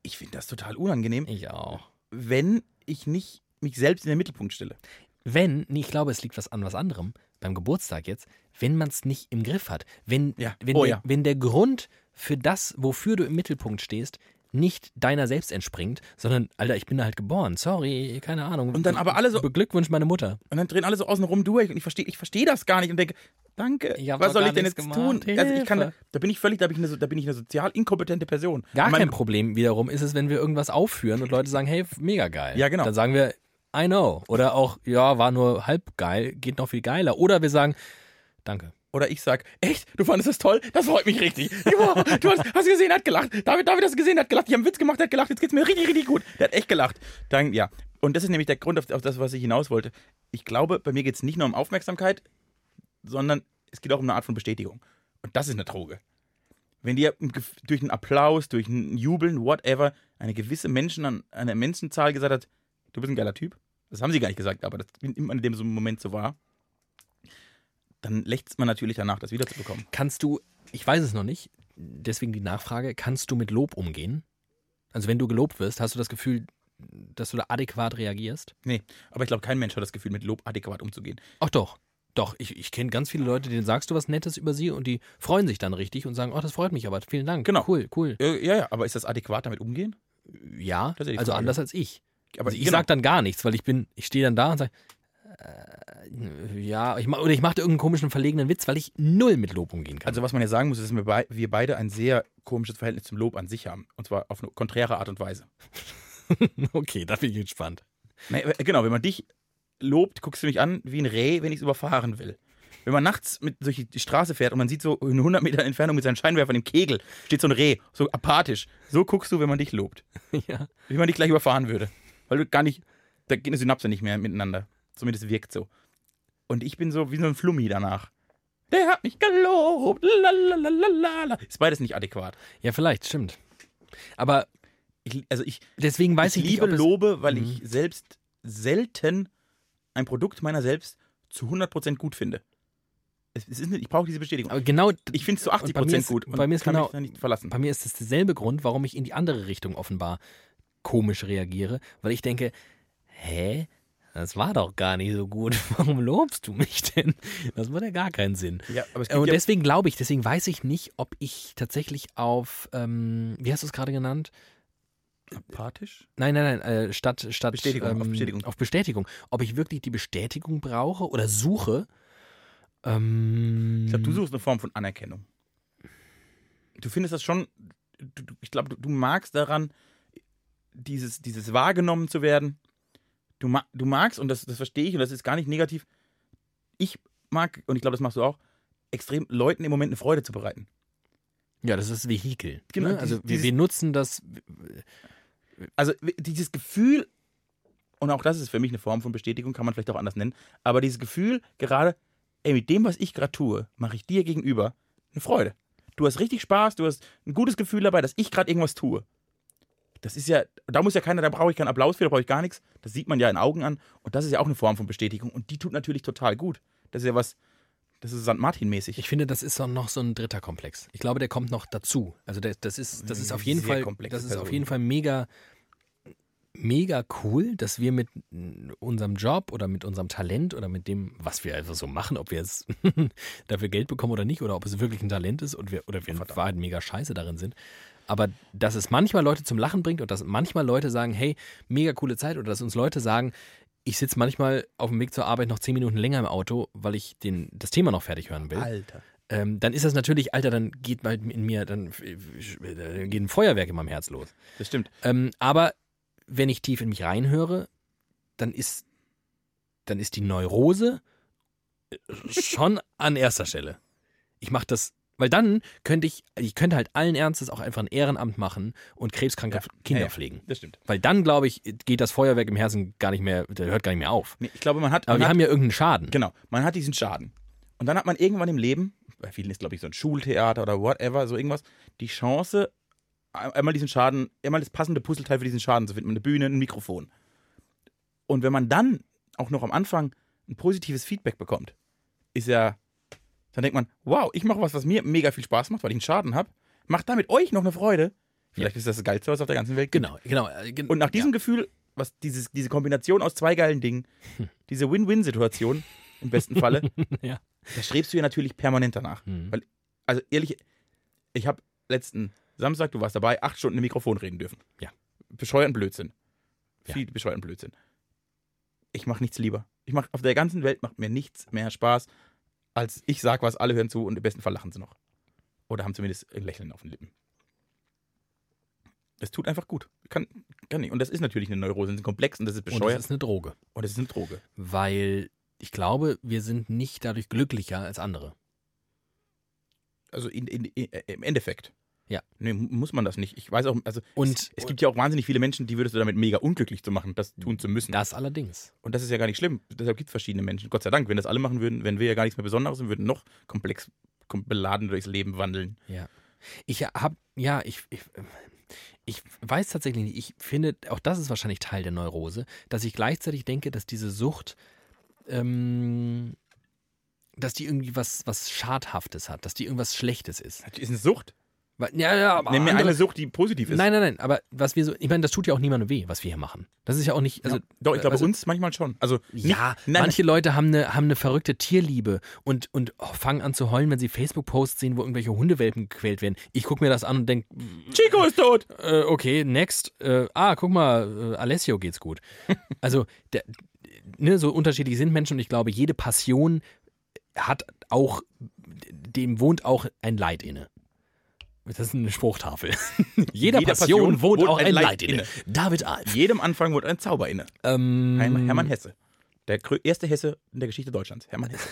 Ich finde das total unangenehm, Ich auch. wenn ich nicht mich selbst in den Mittelpunkt stelle. Wenn, nee, ich glaube, es liegt was an was anderem, beim Geburtstag jetzt, wenn man es nicht im Griff hat. Wenn, Ja. wenn, Oh der, ja. wenn der Grund für das, wofür du im Mittelpunkt stehst, nicht deiner selbst entspringt, sondern, Alter, ich bin da halt geboren, sorry, keine Ahnung. Und dann aber alle so- Beglückwunsch meine Mutter. Und dann drehen alle so außen rum durch und ich verstehe ich versteh das gar nicht und denke, danke, was soll ich denn jetzt gemacht, tun? Also ich kann, Hilfe. da bin ich völlig, da bin ich eine, da bin ich eine sozial inkompetente Person. Gar Und meine- kein Problem wiederum ist es, wenn wir irgendwas aufführen und Leute sagen, hey, mega geil. Ja, genau. Dann sagen wir, I know. Oder auch, ja, war nur halb geil, geht noch viel geiler. Oder wir sagen, danke. Oder ich sag, echt, du fandest das toll? Das freut mich richtig. Du hast, hast gesehen, hat gelacht. David, David hast gesehen, hat gelacht. Ich habe einen Witz gemacht, hat gelacht. Jetzt geht's mir richtig, richtig gut. Der hat echt gelacht. Dann, ja. Und das ist nämlich der Grund auf, auf das, was ich hinaus wollte. Ich glaube, bei mir geht's nicht nur um Aufmerksamkeit, sondern es geht auch um eine Art von Bestätigung. Und das ist eine Droge. Wenn dir durch einen Applaus, durch ein Jubeln, whatever, eine gewisse Menschen an eine Menschenzahl gesagt hat, du bist ein geiler Typ. Das haben sie gar nicht gesagt, aber das nimmt man in dem Moment so wahr. Dann lächzt man natürlich danach, das wiederzubekommen. Kannst du, ich weiß es noch nicht, deswegen die Nachfrage, kannst du mit Lob umgehen? Also wenn du gelobt wirst, hast du das Gefühl, dass du da adäquat reagierst? Nee, aber ich glaube, kein Mensch hat das Gefühl, mit Lob adäquat umzugehen. Ach doch. Doch, ich, ich kenne ganz viele Leute, denen sagst du was Nettes über sie und die freuen sich dann richtig und sagen, oh, das freut mich aber, vielen Dank. Genau. Cool, cool. Äh, ja, ja, aber ist das adäquat damit umgehen? Ja, ja also anders als ich. Aber also ich genau. sag dann gar nichts, weil ich bin, ich stehe dann da und sage, ja, ich mach, oder ich mache irgendeinen komischen, verlegenen Witz, weil ich null mit Lob umgehen kann. Also was man ja sagen muss, ist, dass wir, bei, wir beide ein sehr komisches Verhältnis zum Lob an sich haben. Und zwar auf eine konträre Art und Weise. okay, da bin ich gespannt. Nee, äh, genau, wenn man dich lobt, guckst du mich an wie ein Reh, wenn ich es überfahren will. Wenn man nachts mit durch die Straße fährt und man sieht so in 100 Meter Entfernung mit seinen Scheinwerfern im Kegel, steht so ein Reh, so apathisch. So guckst du, wenn man dich lobt. ja. Wie man dich gleich überfahren würde. Weil du gar nicht, da geht eine Synapse nicht mehr miteinander. Zumindest wirkt so. Und ich bin so wie so ein Flummi danach. Der hat mich gelobt. Lalalala. Ist beides nicht adäquat. Ja, vielleicht, stimmt. Aber Ich, also ich, deswegen weiß ich ich, liebe nicht, Lobe, weil Mhm. ich selbst selten ein Produkt meiner selbst zu 100% gut finde. Es, es ist nicht, ich brauche diese Bestätigung. aber genau, Ich finde es zu Und bei mir 80% ist- gut bei mir ist kann genau- mich nicht verlassen. bei mir ist es derselbe Grund, warum ich in die andere Richtung offenbar komisch reagiere, weil ich denke, hä? Das war doch gar nicht so gut. Warum lobst du mich denn? Das macht ja gar keinen Sinn. Ja, Äh, Und deswegen glaube ich, deswegen weiß ich nicht, ob ich tatsächlich auf, ähm, wie hast du es gerade genannt? apathisch? Nein, nein, nein, äh, statt, statt Bestätigung, ähm, auf Bestätigung. Auf Bestätigung. Ob ich wirklich die Bestätigung brauche oder suche. Ähm, Ich glaube, du suchst eine Form von Anerkennung. Du findest das schon, du, ich glaube, du, du magst daran, dieses, dieses wahrgenommen zu werden. Du, ma, du magst, und das, das verstehe ich, und das ist gar nicht negativ, ich mag, und ich glaube, das machst du auch, extrem Leuten im Moment eine Freude zu bereiten. Ja, das ist das Vehikel. Genau, ne? Also dieses- wir, wir nutzen das. Also dieses Gefühl, und auch das ist für mich eine Form von Bestätigung, kann man vielleicht auch anders nennen, aber dieses Gefühl, gerade, ey, mit dem, was ich gerade tue, mache ich dir gegenüber eine Freude. Du hast richtig Spaß, du hast ein gutes Gefühl dabei, dass ich gerade irgendwas tue. Das ist ja, da muss ja keiner, da brauche ich keinen Applaus für, da brauche ich gar nichts. Das sieht man ja in Augen an. Und das ist ja auch eine Form von Bestätigung. Und die tut natürlich total gut. Das ist ja was, das ist St. Martin-mäßig. Ich finde, das ist auch noch so ein dritter Komplex. Ich glaube, der kommt noch dazu. Also der, das ist, das ist auf jeden Sehr Fall, das ist auf jeden Fall mega, mega cool, dass wir mit unserem Job oder mit unserem Talent oder mit dem, was wir einfach so machen, ob wir jetzt dafür Geld bekommen oder nicht, oder ob es wirklich ein Talent ist und wir, oder wir in Wahrheit mega scheiße darin sind. Aber dass es manchmal Leute zum Lachen bringt und dass manchmal Leute sagen, hey, mega coole Zeit, oder dass uns Leute sagen, ich sitze manchmal auf dem Weg zur Arbeit noch zehn Minuten länger im Auto, weil ich den, das Thema noch fertig hören will Alter. ähm, dann ist das natürlich, Alter, dann geht mal in mir, dann äh, geht ein Feuerwerk in meinem Herz los. Das stimmt. Ähm, aber wenn ich tief in mich reinhöre, dann ist, dann ist die Neurose schon an erster Stelle. Ich mache das, weil dann könnte ich, ich könnte halt allen Ernstes auch einfach ein Ehrenamt machen und krebskranke Ja, Kinder ja, pflegen. Das stimmt. Weil dann, glaube ich, geht das Feuerwerk im Herzen gar nicht mehr, der hört gar nicht mehr auf. Nee, ich glaube, man hat. Aber man wir hat haben ja irgendeinen Schaden. Genau, man hat diesen Schaden. Und dann hat man irgendwann im Leben, bei vielen ist, glaube ich, so ein Schultheater oder whatever, so irgendwas, die Chance, ein- einmal diesen Schaden, einmal das passende Puzzleteil für diesen Schaden zu finden. Eine Bühne, ein Mikrofon. Und wenn man dann auch noch am Anfang ein positives Feedback bekommt, ist ja, dann denkt man, wow, ich mache was, was mir mega viel Spaß macht, weil ich einen Schaden habe, macht damit euch noch eine Freude. Vielleicht ist das das Geilste, was auf der ganzen Welt gibt. Genau, genau. äh, gen- Und nach diesem Gefühl, was dieses, diese Kombination aus zwei geilen Dingen, diese Win-Win-Situation im besten Falle, Ja. da strebst du ja natürlich permanent danach. Mhm. Weil, also ehrlich, ich habe letzten Samstag, du warst dabei, acht Stunden im Mikrofon reden dürfen. Ja. Bescheuerten Blödsinn. Ja. Viel bescheuerten Blödsinn. Ich mache nichts lieber. Ich mache auf der ganzen Welt macht mir nichts mehr Spaß, als ich sag was, alle hören zu und im besten Fall lachen sie noch. Oder haben zumindest ein Lächeln auf den Lippen. Es tut einfach gut. Kann, kann nicht. Und das ist natürlich eine Neurose, das ist komplex und das ist Und das bescheuert ist eine Droge. und das ist eine Droge. weil ich glaube, wir sind nicht dadurch glücklicher als andere. Also in, in, in, im Endeffekt. Ja. Nee, mu- muss man das nicht. Ich weiß auch, also Und es, es gibt ja auch wahnsinnig viele Menschen, die würdest du damit mega unglücklich zu machen, das tun zu müssen. das allerdings. Und das ist ja gar nicht schlimm. Deshalb gibt es verschiedene Menschen. Gott sei Dank, wenn das alle machen würden, wären wir ja gar nichts mehr Besonderes und würden noch komplex kom- beladen durchs Leben wandeln. Ja. Ich habe, ja, ich, ich, ich weiß tatsächlich nicht, ich finde, auch das ist wahrscheinlich Teil der Neurose, dass ich gleichzeitig denke, dass diese Sucht, ähm, dass die irgendwie was, was Schadhaftes hat, dass die irgendwas Schlechtes ist. Ist eine Sucht. Ja, ja, aber Nenn mir andere- eine Sucht, die positiv ist. Nein, nein, nein, aber was wir so, ich meine, das tut ja auch niemandem weh, was wir hier machen. Das ist ja auch nicht, also ja. Doch, ich glaube, also- uns manchmal schon. Also, nicht- Ja, nein, manche Leute haben eine, haben eine verrückte Tierliebe und, und oh, fangen an zu heulen, wenn sie Facebook-Posts sehen, wo irgendwelche Hundewelpen gequält werden. Ich gucke mir das an und denke, Chico ist tot. äh, okay, next. Äh, ah, guck mal, äh, Alessio geht's gut. Also, der, ne, so unterschiedlich sind Menschen und ich glaube, jede Passion hat auch, dem wohnt auch ein Leid inne. Das ist eine Spruchtafel. Jeder Jeder Passion, Passion wohnt, wohnt auch ein Leid, Leid inne. inne. David Alf. Jedem Anfang wurde ein Zauber inne. Ähm, Hermann, Hesse. Der erste Hesse in der Geschichte Deutschlands. Hermann Hesse.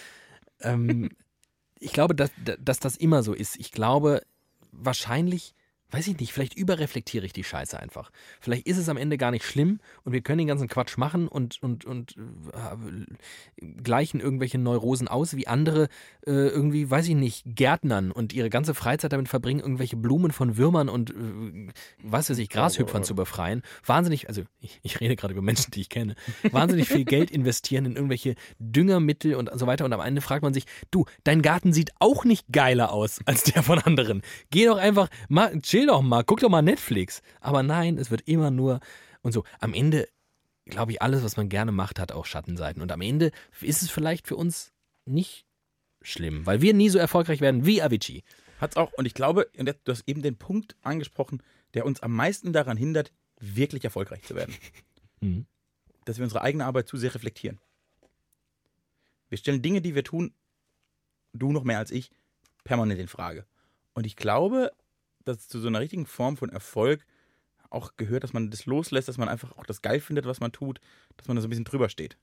ähm, ich glaube, dass, dass das immer so ist. Ich glaube, wahrscheinlich weiß ich nicht, vielleicht überreflektiere ich die Scheiße einfach. Vielleicht ist es am Ende gar nicht schlimm und wir können den ganzen Quatsch machen und, und, und äh, gleichen irgendwelche Neurosen aus, wie andere äh, irgendwie, weiß ich nicht, Gärtnern und ihre ganze Freizeit damit verbringen, irgendwelche Blumen von Würmern und äh, was weiß ich, Grashüpfern zu befreien. Wahnsinnig, also ich, ich rede gerade über Menschen, die ich kenne, wahnsinnig viel Geld investieren in irgendwelche Düngermittel und so weiter und am Ende fragt man sich, du, dein Garten sieht auch nicht geiler aus als der von anderen. Geh doch einfach, mal, chill doch mal, guck doch mal Netflix. Aber nein, es wird immer nur und so. Am Ende, glaube ich, alles, was man gerne macht, hat auch Schattenseiten. Und am Ende ist es vielleicht für uns nicht schlimm, weil wir nie so erfolgreich werden wie Avicii. Hat's auch. Und ich glaube, du hast eben den Punkt angesprochen, der uns am meisten daran hindert, wirklich erfolgreich zu werden. Mhm. Dass wir unsere eigene Arbeit zu sehr reflektieren. Wir stellen Dinge, die wir tun, du noch mehr als ich, permanent in Frage. Und ich glaube, dass zu so einer richtigen Form von Erfolg auch gehört, dass man das loslässt, dass man einfach auch das geil findet, was man tut, dass man da so ein bisschen drüber steht.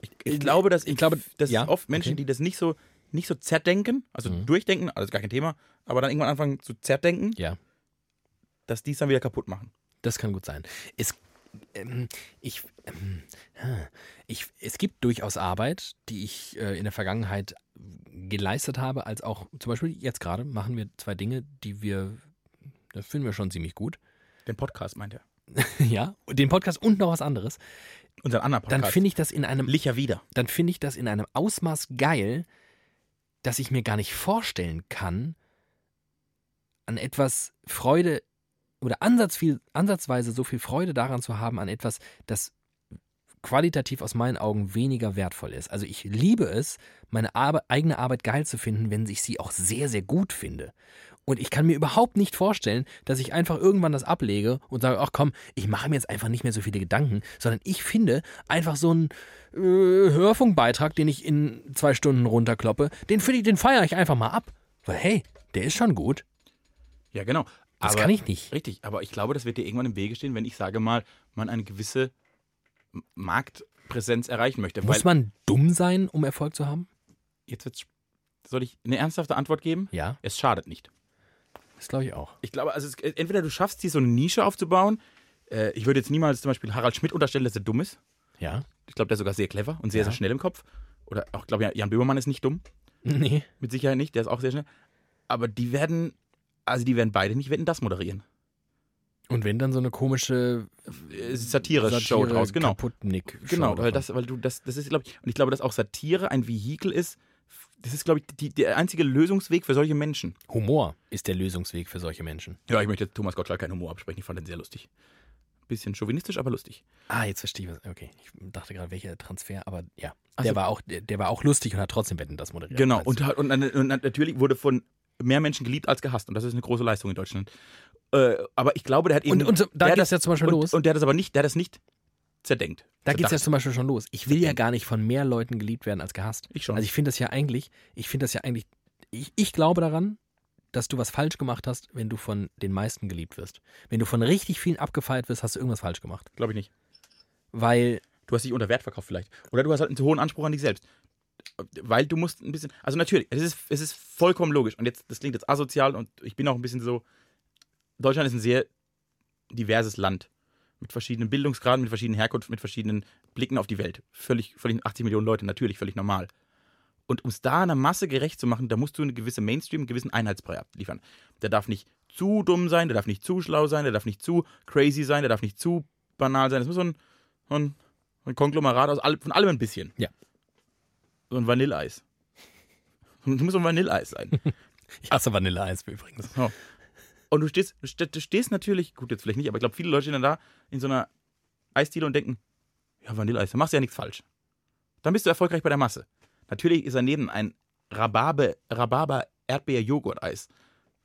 Ich, ich glaube, dass ich glaube, dass ja, oft Menschen, okay. die das nicht so nicht so zerdenken, also Mhm. durchdenken, alles gar kein Thema, aber dann irgendwann anfangen zu zerdenken, Ja. dass die es dann wieder kaputt machen. Das kann gut sein. Es, ähm, ich, ähm, ich, es gibt durchaus Arbeit, die ich äh, in der Vergangenheit geleistet habe, als auch zum Beispiel jetzt gerade machen wir zwei Dinge, die wir, das finden wir schon ziemlich gut. Den Podcast meint er. ja, den Podcast und noch was anderes. Unseren anderen Podcast. Dann finde ich das in einem Licher wieder. dann finde ich das in einem Ausmaß geil, dass ich mir gar nicht vorstellen kann, an etwas Freude oder Ansatz viel, ansatzweise so viel Freude daran zu haben, an etwas, das qualitativ aus meinen Augen weniger wertvoll ist. Also ich liebe es, meine Arbe eigene Arbeit geil zu finden, wenn ich sie auch sehr, sehr gut finde. Und ich kann mir überhaupt nicht vorstellen, dass ich einfach irgendwann das ablege und sage, ach komm, ich mache mir jetzt einfach nicht mehr so viele Gedanken, sondern ich finde einfach so einen äh, Hörfunkbeitrag, den ich in zwei Stunden runterkloppe, den den feiere ich einfach mal ab. Weil hey, der ist schon gut. Ja, genau. Das aber, kann ich nicht. Richtig, aber ich glaube, das wird dir irgendwann im Wege stehen, wenn ich sage mal, man eine gewisse Marktpräsenz erreichen möchte. Muss man dumm sein, um Erfolg zu haben? jetzt wird's, soll ich eine ernsthafte Antwort geben? Ja, Es schadet nicht. das glaube ich auch. Ich glaube, also es, entweder du schaffst, hier so eine Nische aufzubauen. Äh, ich würde jetzt niemals zum Beispiel Harald Schmidt unterstellen, dass er dumm ist. Ja? Ich glaube, der ist sogar sehr clever und sehr, Ja. sehr schnell im Kopf. Oder auch, glaube ich, Jan Böhmermann ist nicht dumm. Nee. Mit Sicherheit nicht, der ist auch sehr schnell. Aber die werden, also die werden beide nicht Wetten das moderieren. Und wenn dann so eine komische Äh, Satire-Show Satire draus, genau. Kaputtnick Genau, weil das, weil du das, das ist, glaube ich, und ich glaube, dass auch Satire ein Vehikel ist. Das ist, glaube ich, die, der einzige Lösungsweg für solche Menschen. Humor ist der Lösungsweg für solche Menschen. Ja, ich möchte Thomas Gottschalk keinen Humor absprechen. Ich fand den sehr lustig. Bisschen chauvinistisch, aber lustig. Ah, jetzt verstehe ich was. Okay, ich dachte gerade, welcher Transfer, aber ja. Also- der, war auch, der, der war auch lustig und hat trotzdem Wetten das moderiert. Genau, Also, und, und, und natürlich wurde von mehr Menschen geliebt als gehasst. Und das ist eine große Leistung in Deutschland. Äh, aber ich glaube, der hat eben. und, und da geht es das, ja zum Beispiel und, los. Und der hat das aber nicht, der hat das nicht zerdenkt. da geht es ja zum Beispiel schon los. Ich will ja gar nicht von mehr Leuten geliebt werden als gehasst. Ich schon. Also ich finde das ja eigentlich, ich finde das ja eigentlich, ich, ich glaube daran, dass du was falsch gemacht hast, wenn du von den meisten geliebt wirst. Wenn du von richtig vielen abgefeiert wirst, hast du irgendwas falsch gemacht. glaube ich nicht. Weil, Du hast dich unter Wert verkauft vielleicht. Oder du hast halt einen zu hohen Anspruch an dich selbst. Weil du musst ein bisschen. Also natürlich, es ist, es ist vollkommen logisch. Und jetzt, das klingt jetzt asozial und ich bin auch ein bisschen so. Deutschland ist ein sehr diverses Land. Mit verschiedenen Bildungsgraden, mit verschiedenen Herkunft, mit verschiedenen Blicken auf die Welt. Völlig, völlig 80 Millionen Leute, natürlich, völlig normal. Und um es da einer Masse gerecht zu machen, da musst du eine gewisse Mainstream, einen gewissen Einheitsbrei abliefern. Der darf nicht zu dumm sein, der darf nicht zu schlau sein, der darf nicht zu crazy sein, der darf nicht zu banal sein. Das muss so ein, so ein, ein Konglomerat aus all, von allem ein bisschen. Ja. So ein Vanilleeis. Das muss so ein Vanilleeis sein. ich hasse Vanilleeis übrigens. So. Und du stehst, du ste- du stehst natürlich, gut, jetzt vielleicht nicht, aber ich glaube, viele Leute stehen dann da in so einer Eisdiele und denken, ja, Vanilleeis, da machst du ja nichts falsch. Dann bist du erfolgreich bei der Masse. Natürlich ist daneben ein Rhabarber, Rhabarber Erdbeer-Joghurt-Eis,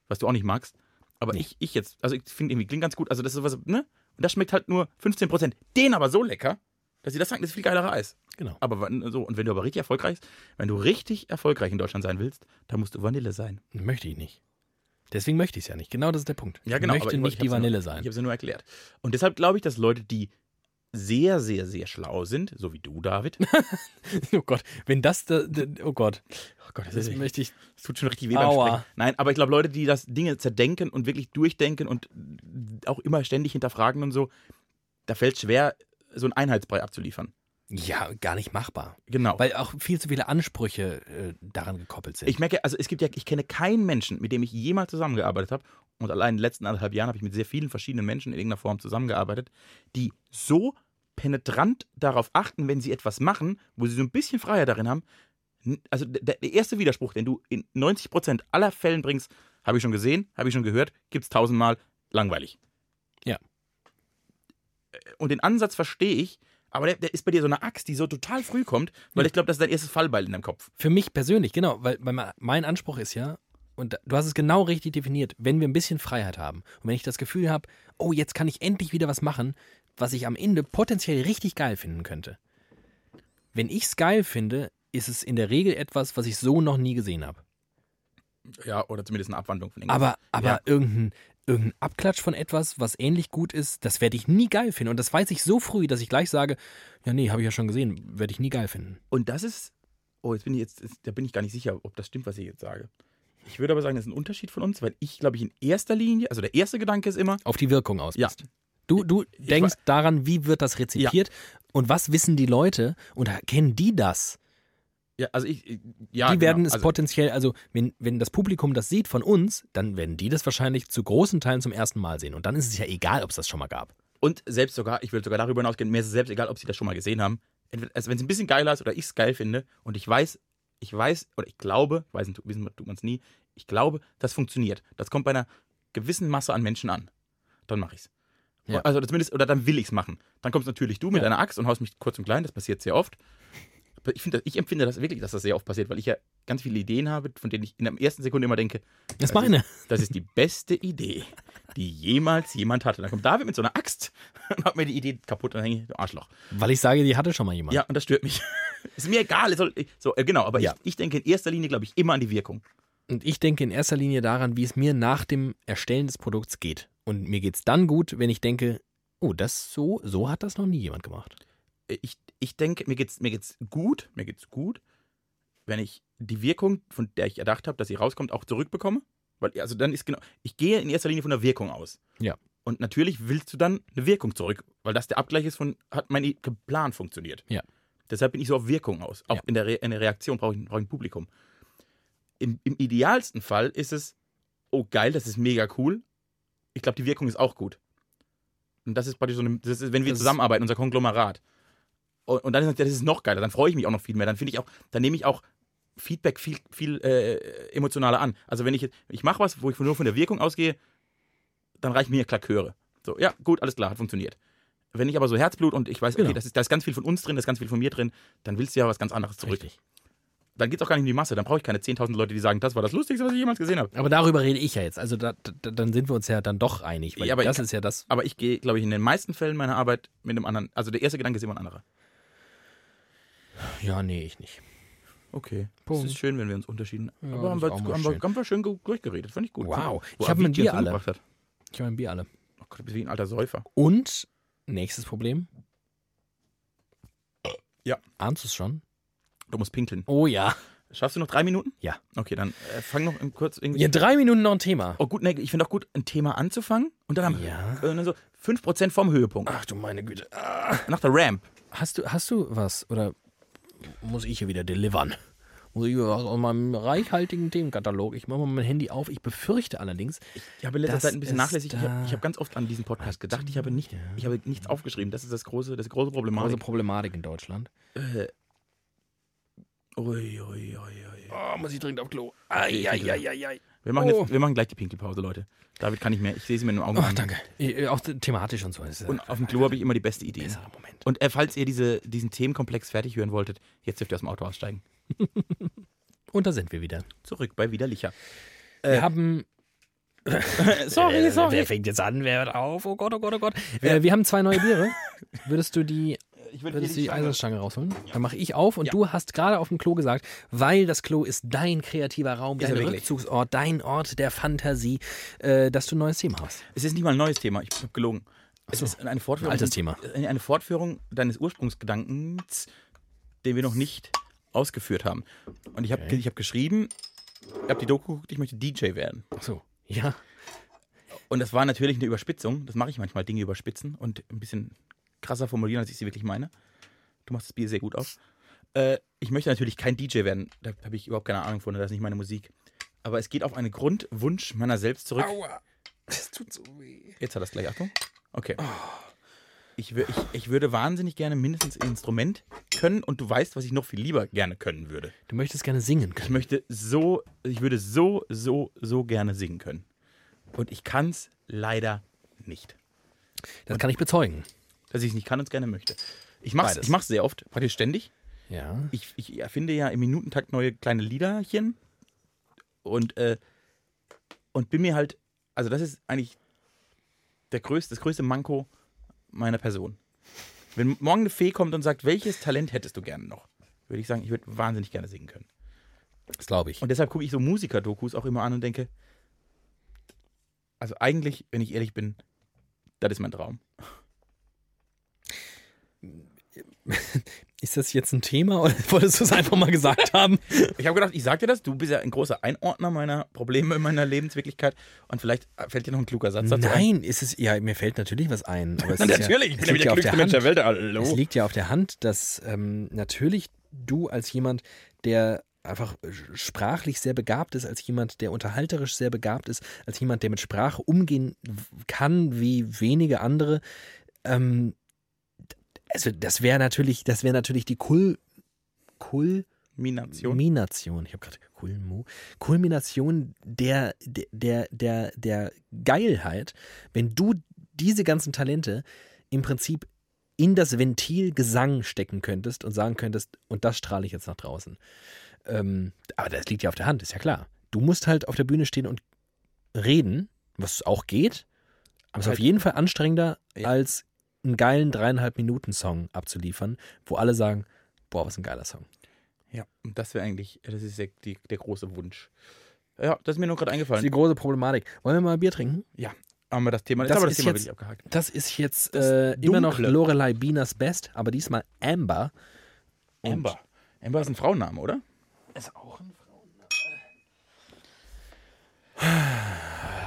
was du auch nicht magst. Aber Nee. ich, ich jetzt, also ich finde irgendwie klingt ganz gut. Also das ist sowas, ne? Und das schmeckt halt nur 15%. Den aber so lecker, dass sie das sagen, das ist viel geilerer Eis. Genau. Aber wann- so, und wenn du aber richtig erfolgreich, wenn du richtig erfolgreich in Deutschland sein willst, dann musst du Vanille sein. Möchte ich nicht. Deswegen möchte ich es ja nicht. Genau das ist der Punkt. Ja, genau. Ich möchte aber nicht ich die Vanille nur, sein. Ich habe es nur erklärt. Und deshalb glaube ich, dass Leute, die sehr, sehr, sehr schlau sind, so wie du, David. Oh Gott, wenn das, da, oh Gott, Oh Gott, das, das ist, möchte ich, das tut schon richtig weh beim Aua. Sprechen. Nein, aber ich glaube, Leute, die das Dinge zerdenken und wirklich durchdenken und auch immer ständig hinterfragen und so, da fällt es schwer, so einen Einheitsbrei abzuliefern. ja, gar nicht machbar. Genau. Weil auch viel zu viele Ansprüche äh, daran gekoppelt sind. Ich merke, also es gibt ja, ich kenne keinen Menschen, mit dem ich jemals zusammengearbeitet habe. Und allein in den letzten anderthalb Jahren habe ich mit sehr vielen verschiedenen Menschen in irgendeiner Form zusammengearbeitet, die so penetrant darauf achten, wenn sie etwas machen, wo sie so ein bisschen Freiheit darin haben. Also der, der erste Widerspruch, den du in 90% aller Fällen bringst, habe ich schon gesehen, habe ich schon gehört, gibt es tausendmal, langweilig. Und den Ansatz verstehe ich, aber der, der ist bei dir so eine Axt, die so total früh kommt, weil ich glaube, das ist dein erstes Fallbeil in deinem Kopf. Für mich persönlich, genau, weil, weil mein Anspruch ist ja, und du hast es genau richtig definiert, wenn wir ein bisschen Freiheit haben und wenn ich das Gefühl habe, oh, jetzt kann ich endlich wieder was machen, was ich am Ende potenziell richtig geil finden könnte. Wenn ich es geil finde, ist es in der Regel etwas, was ich so noch nie gesehen habe. Ja, oder zumindest eine Abwandlung von irgendwas. Aber, aber Ja. irgendein, irgendein Abklatsch von etwas, was ähnlich gut ist, das werde ich nie geil finden. Und das weiß ich so früh, dass ich gleich sage, ja, nee, habe ich ja schon gesehen, werde ich nie geil finden. Und das ist, oh, jetzt bin ich jetzt, da bin ich gar nicht sicher, ob das stimmt, was ich jetzt sage. Ich würde aber sagen, das ist ein Unterschied von uns, weil ich, glaube ich, in erster Linie, also der erste Gedanke ist immer, Auf die Wirkung aus Ja. Du, du denkst daran, wie wird das rezipiert und was wissen die Leute und kennen die das? Ja, also ich, ich- ja, die werden genau, es also, potenziell, also wenn, wenn das Publikum das sieht von uns, dann werden die das wahrscheinlich zu großen Teilen zum ersten Mal sehen. Und dann ist es ja egal, ob es das schon mal gab. Und selbst sogar, ich würde sogar darüber hinausgehen, mir ist es selbst egal, ob sie das schon mal gesehen haben. Also wenn es ein bisschen geiler ist oder ich es geil finde und ich weiß, ich weiß oder ich glaube, weiß nicht, wissen tut man es nie, ich glaube, das funktioniert. Das kommt bei einer gewissen Masse an Menschen an. Dann mache ich es. Ja. Also zumindest, oder dann will ich es machen. Dann kommst natürlich du mit Ja. deiner Axt und haust mich kurz und klein, das passiert sehr oft. Ich, finde ich empfinde das wirklich, dass das sehr oft passiert, weil ich ja ganz viele Ideen habe, von denen ich in der ersten Sekunde immer denke, Das ist Das meine. das ist die beste Idee, die jemals jemand hatte. Dann kommt David mit so einer Axt und hat mir die Idee kaputt und dann hänge ich, du Arschloch. Weil ich sage, die hatte schon mal jemand. Ja, und das stört mich. ist mir egal. Soll, so, äh, genau, aber Ja. ich, ich denke in erster Linie, glaube ich, immer an die Wirkung. Und ich denke in erster Linie daran, wie es mir nach dem Erstellen des Produkts geht. Und mir geht es dann gut, wenn ich denke, oh, das so, so hat das noch nie jemand gemacht. Äh, Ich, ich denke, mir geht's, mir geht's gut, mir geht's gut, wenn ich die Wirkung, von der ich erdacht habe, dass sie rauskommt, auch zurückbekomme. Weil, also dann ist genau, ich gehe in erster Linie von der Wirkung aus. Ja. Und natürlich willst du dann eine Wirkung zurück, weil das der Abgleich ist von, hat mein Plan funktioniert. Ja. Deshalb bin ich so auf Wirkung aus. Auch Ja. in, der Re in der Reaktion brauche ich, brauche ich ein Publikum. Im, Im idealsten Fall ist es, oh geil, das ist mega cool. Ich glaube, die Wirkung ist auch gut. Und das ist praktisch so eine, das ist, wenn wir Das zusammenarbeiten, unser Konglomerat. Und, dann ist das ist noch geiler, dann freue ich mich auch noch viel mehr. Dann finde ich auch, dann nehme ich auch Feedback viel, viel äh, emotionaler an. Also wenn ich jetzt- ich mache was, wo ich nur von der Wirkung ausgehe, dann reichen mir Klaköre. So, ja, gut, alles klar, hat funktioniert. Wenn ich aber so Herzblut und ich weiß, okay, Genau. das ist, da ist ganz viel von uns drin, da ist ganz viel von mir drin, dann willst du ja was ganz anderes zurück. Richtig. Dann geht es auch gar nicht um die Masse. Dann brauche ich keine 10.000 Leute, die sagen, das war das Lustigste, was ich jemals gesehen habe. Aber darüber rede ich ja jetzt. Also da, da, dann sind wir uns ja dann doch einig. Weil Ja, aber das ich- ist ja das. Aber ich gehe, glaube ich, in den meisten Fällen meiner Arbeit mit einem anderen. Also der erste Gedanke ist immer ein anderer. Ja, nee, ich nicht. Okay. Punkt. Es ist schön, wenn wir uns unterschieden. Ja, aber haben wir, haben, wir, schön. haben wir schön durchgeredet. Fand ich gut. Wow. Wo Ich habe mein Bier alle. Ich habe ein Bier alle. Oh Gott, du bist wie ein alter Säufer. Und nächstes Problem. Ja. Ahnst du es schon? Du musst pinkeln. Oh ja. Schaffst du noch drei Minuten? Ja. Okay, dann äh, fang noch kurz irgendwie. Ja, drei Minuten noch ein Thema. Oh gut, nee, ich finde auch gut, ein Thema anzufangen und dann haben Ja. äh, dann so 5% vom Höhepunkt. Ach du meine Güte. Ah. Nach der Ramp. Hast du, hast du was? Oder muss ich hier wieder delivern? Muss ich aus meinem reichhaltigen Themenkatalog? Ich mache mal mein Handy auf. Ich befürchte allerdings. Ich habe in letzter Zeit ein bisschen nachlässig. Ich habe ich hab ganz oft an diesen Podcast gedacht. Ich habe nicht, ich habe nichts aufgeschrieben. Das ist das große, das große Problem. Große Problematik in Deutschland. Äh, ui, ui, ui, ui. Oh, muss ich dringend auf Klo. Okay, Eieieiei. Wir machen, Oh. jetzt, wir machen gleich die Pinkelpause, Leute. David kann nicht mehr. Ich sehe sie mir in den Augen Oh, an. danke. Äh, Auch thematisch und so. Und auf dem Klo habe ich immer die beste Idee. besserer Moment. Und äh, falls ihr diese, diesen Themenkomplex fertig hören wolltet, jetzt dürft ihr aus dem Auto aussteigen. Und da sind wir wieder. Zurück bei Widerlicher. Wir haben. sorry, Äh, Wer fängt jetzt an? Wer hört auf? Oh Gott, oh Gott, oh Gott. Äh, wir haben zwei neue Biere. Würdest du die, Ich würde würdest du die Eisenstange rausholen? Dann mache ich auf und du hast gerade auf dem Klo gesagt, weil das Klo ist dein kreativer Raum, Ist dein? Rückzugsort, dein Ort der Fantasie, äh, dass du ein neues Thema hast. Es ist nicht mal ein neues Thema. Ich habe gelogen. Es so, ist eine Fortführung, altes Thema. eine Fortführung deines Ursprungsgedankens, den wir noch nicht ausgeführt haben. Und ich habe Okay. ich hab geschrieben, ich habe die Doku geguckt, ich möchte DJ werden. Ach so. Ja. Und das war natürlich eine Überspitzung. Das mache ich manchmal, Dinge überspitzen und ein bisschen krasser formulieren, als ich sie wirklich meine. Du machst das Bier sehr gut auf. Äh, ich möchte natürlich kein DJ werden. Da habe ich überhaupt keine Ahnung von. Das ist nicht meine Musik. Aber es geht auf einen Grundwunsch meiner selbst zurück. Aua. Das tut so weh. Jetzt hat das gleich. Achtung. Okay. Ich, ich, ich würde wahnsinnig gerne mindestens ein Instrument können und du weißt, was ich noch viel lieber gerne können würde. Du möchtest gerne singen Ich können. möchte so, ich würde so, so, so gerne singen können. Und ich kann es leider nicht. Das kann ich bezeugen. Dass ich es nicht kann und es gerne möchte. Ich mache es sehr oft, praktisch ständig. Ja. Ich, ich erfinde ja im Minutentakt neue kleine Liederchen und, äh, und bin mir halt, also das ist eigentlich der größte, das größte Manko meiner Person. Wenn morgen eine Fee kommt und sagt, welches Talent hättest du gerne noch, würde ich sagen, ich würde wahnsinnig gerne singen können. Das glaube ich. Und deshalb gucke ich so Musiker-Dokus auch immer an und denke, also eigentlich, wenn ich ehrlich bin, das ist mein Traum. Ist das jetzt ein Thema oder wolltest du es einfach mal gesagt haben? Ich habe gedacht, ich sag dir das, du bist ja ein großer Einordner meiner Probleme in meiner Lebenswirklichkeit und vielleicht fällt dir noch ein kluger Satz dazu ein. Nein, ist es, ja, mir fällt natürlich was ein. Na, natürlich, ja, ich bin liegt ja ja der auf der klügste Mensch der Hand. Welt. Hallo. Es liegt ja auf der Hand, dass ähm, natürlich du als jemand, der einfach sprachlich sehr begabt ist, als jemand, der unterhalterisch sehr begabt ist, als jemand, der mit Sprache umgehen kann wie wenige andere, ähm, also das wäre natürlich, das wäre natürlich die Kul Mination. Kulmination, ich habe gerade Kulmu, Kulmination der, der, der, der, der Geilheit, wenn du diese ganzen Talente im Prinzip in das Ventil Gesang stecken könntest und sagen könntest, und das strahle ich jetzt nach draußen. Ähm, aber das liegt ja auf der Hand, ist ja klar. Du musst halt auf der Bühne stehen und reden, was auch geht, aber es ist Halt- auf jeden Fall anstrengender, Ja. als einen geilen dreieinhalb Minuten Song abzuliefern, wo alle sagen, boah, was ein geiler Song. Ja, und das wäre eigentlich, das ist der, die, der große Wunsch. Ja, das ist mir nur gerade Das ist eingefallen. die große Problematik. Wollen wir mal Bier trinken? Ja, haben wir das Thema, Das wir das ist Thema jetzt- wirklich abgehakt. Das ist jetzt Das äh, immer noch. Lorelei Bieners Best, aber diesmal Amber. Und Amber. Amber ist ein Frauenname, oder? Ist auch ein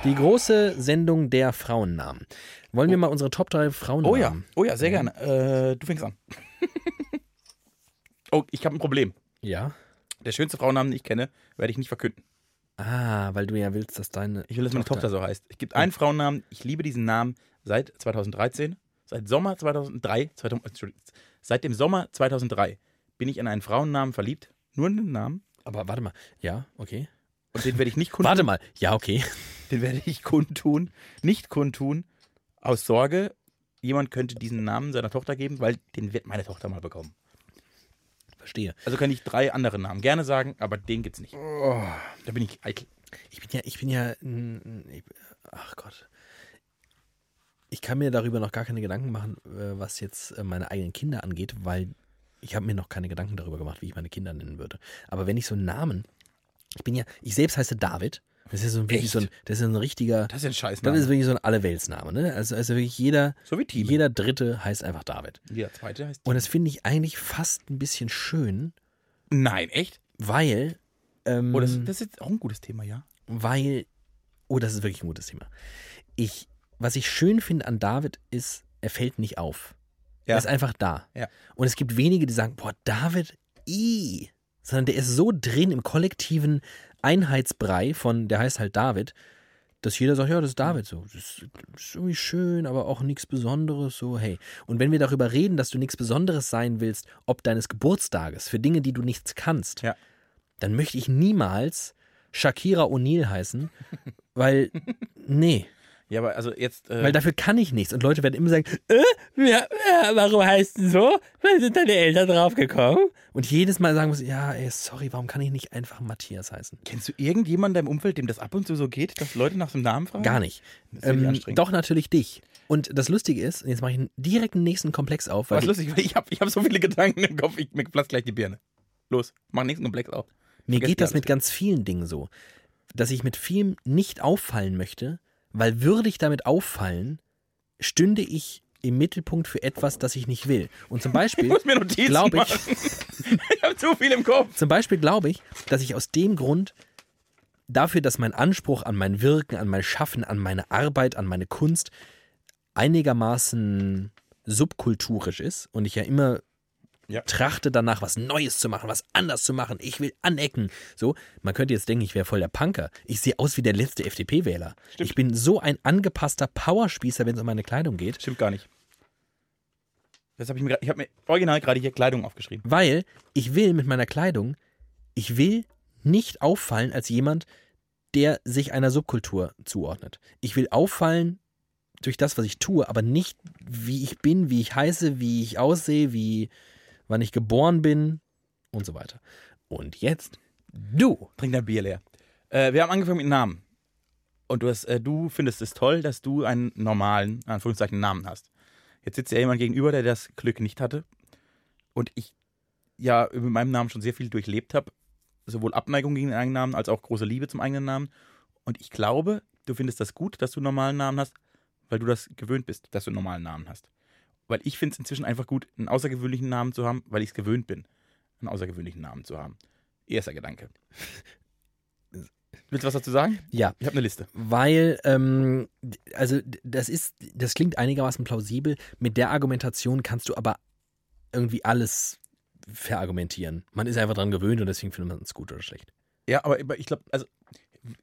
Die große Sendung der Frauennamen. Wollen wir mal unsere Top 3 Frauennamen? Oh ja, oh ja, sehr gerne. Äh, du fängst an. oh, ich habe ein Problem. Ja. Der schönste Frauennamen, den ich kenne, werde ich nicht verkünden. Ah, weil du ja willst, dass deine. Ich will, dass meine Tochter so heißt. Es gibt einen Frauennamen, ich liebe diesen Namen seit 2013. Seit Sommer 2003, 2000, Entschuldigung, seit dem Sommer 2003 bin ich in einen Frauennamen verliebt. Nur in den Namen. Aber warte mal. Ja, okay. Und den werde ich nicht kundtun. Warte mal. Ja, okay. Den werde ich kundtun. Nicht kundtun. Aus Sorge, jemand könnte diesen Namen seiner Tochter geben, weil den wird meine Tochter mal bekommen. Verstehe. Also kann ich drei andere Namen gerne sagen, aber den gibt's nicht. Oh. Da bin ich eitel. Ich bin ja, ich bin ja, ich, ach Gott. Ich kann mir darüber noch gar keine Gedanken machen, äh, was jetzt äh, meine eigenen Kinder angeht, weil ich habe mir noch keine Gedanken darüber gemacht, wie ich meine Kinder nennen würde. Aber wenn ich so einen Namen, ich bin ja, ich selbst heiße David. Das ist so ein, wirklich so ein, das ist ein richtiger, Das ist ein Scheiß. das ist wirklich so ein Allerweltsname, ne? Also, also wirklich jeder, so wie Team. jeder Dritte heißt einfach David. Jeder zweite heißt Und das finde ich eigentlich fast ein bisschen schön, Nein, echt? weil, ähm, Oh, das, das ist auch ein gutes Thema, ja. weil, oh, das ist wirklich ein gutes Thema. Ich, was ich schön finde an David ist, er fällt nicht auf. Ja. Er ist einfach da. Ja. Und es gibt wenige, die sagen, boah, David, i, sondern der ist so drin im kollektiven Einheitsbrei von, der heißt halt David, dass jeder sagt, ja, das ist David so. Das ist, das ist irgendwie schön, aber auch nichts Besonderes, so, hey. Und wenn wir darüber reden, dass du nichts Besonderes sein willst, ob deines Geburtstages, für Dinge, die du nichts kannst, Ja. dann möchte ich niemals Shakira O'Neal heißen, weil, nee, Ja, aber also jetzt. Äh, weil dafür kann ich nichts. Und Leute werden immer sagen, äh, ja, warum heißt du so? Weil sind deine Eltern drauf gekommen? Und jedes Mal sagen muss, ja, ey, sorry, warum kann ich nicht einfach Matthias heißen? kennst du irgendjemanden in deinem Umfeld, dem das ab und zu so geht, dass Leute nach dem Namen fragen? Gar nicht. Das ist wirklich Ähm, anstrengend. doch natürlich dich. Und das Lustige ist, jetzt mache ich direkt einen nächsten Komplex auf, weil Was lustig, weil ich habe ich hab so viele Gedanken im Kopf, ich mir platzt gleich die Birne. Los, mach nächsten Komplex auf. Mir Vergesst geht das mit ganz vielen Dingen so, dass ich mit vielem nicht auffallen möchte, weil würde ich damit auffallen, stünde ich im Mittelpunkt für etwas, das ich nicht will. Und zum Beispiel glaube ich, ich habe zu viel im Kopf. Zum Beispiel glaube ich, dass ich aus dem Grund dafür, dass mein Anspruch an mein Wirken, an mein Schaffen, an meine Arbeit, an meine Kunst einigermaßen subkulturisch ist und ich ja immer Ja. trachte danach, was Neues zu machen, was anders zu machen. Ich will anecken. So, man könnte jetzt denken, ich wäre voll der Punker. Ich sehe aus wie der letzte FDP-Wähler. Ich bin so ein angepasster Powerspießer, wenn es um meine Kleidung geht, Stimmt gar nicht. Das hab ich mir, ich habe mir original gerade hier Kleidung aufgeschrieben. weil ich will mit meiner Kleidung, ich will nicht auffallen als jemand, der sich einer Subkultur zuordnet. Ich will auffallen durch das, was ich tue, aber nicht wie ich bin, wie ich heiße, wie ich aussehe, wie wann ich geboren bin und so weiter. Und jetzt du. Trink dein Bier leer. Äh, wir haben angefangen mit Namen. Und du, hast, äh, du findest es toll, dass du einen normalen, in Anführungszeichen, Namen hast. Jetzt sitzt ja jemand gegenüber, der das Glück nicht hatte. Und ich ja mit meinem Namen schon sehr viel durchlebt habe. Sowohl Abneigung gegen den eigenen Namen als auch große Liebe zum eigenen Namen. Und ich glaube, du findest das gut, dass du einen normalen Namen hast, weil du das gewöhnt bist, dass du einen normalen Namen hast. Weil ich finde es inzwischen einfach gut, einen außergewöhnlichen Namen zu haben, weil ich es gewöhnt bin, einen außergewöhnlichen Namen zu haben. Erster Gedanke. Willst du was dazu sagen? Ja, Ich habe eine Liste. weil, ähm, also das ist, das klingt einigermaßen plausibel. Mit der Argumentation kannst du aber irgendwie alles verargumentieren. Man ist einfach dran gewöhnt und deswegen findet man es gut oder schlecht. Ja, aber ich glaube, also,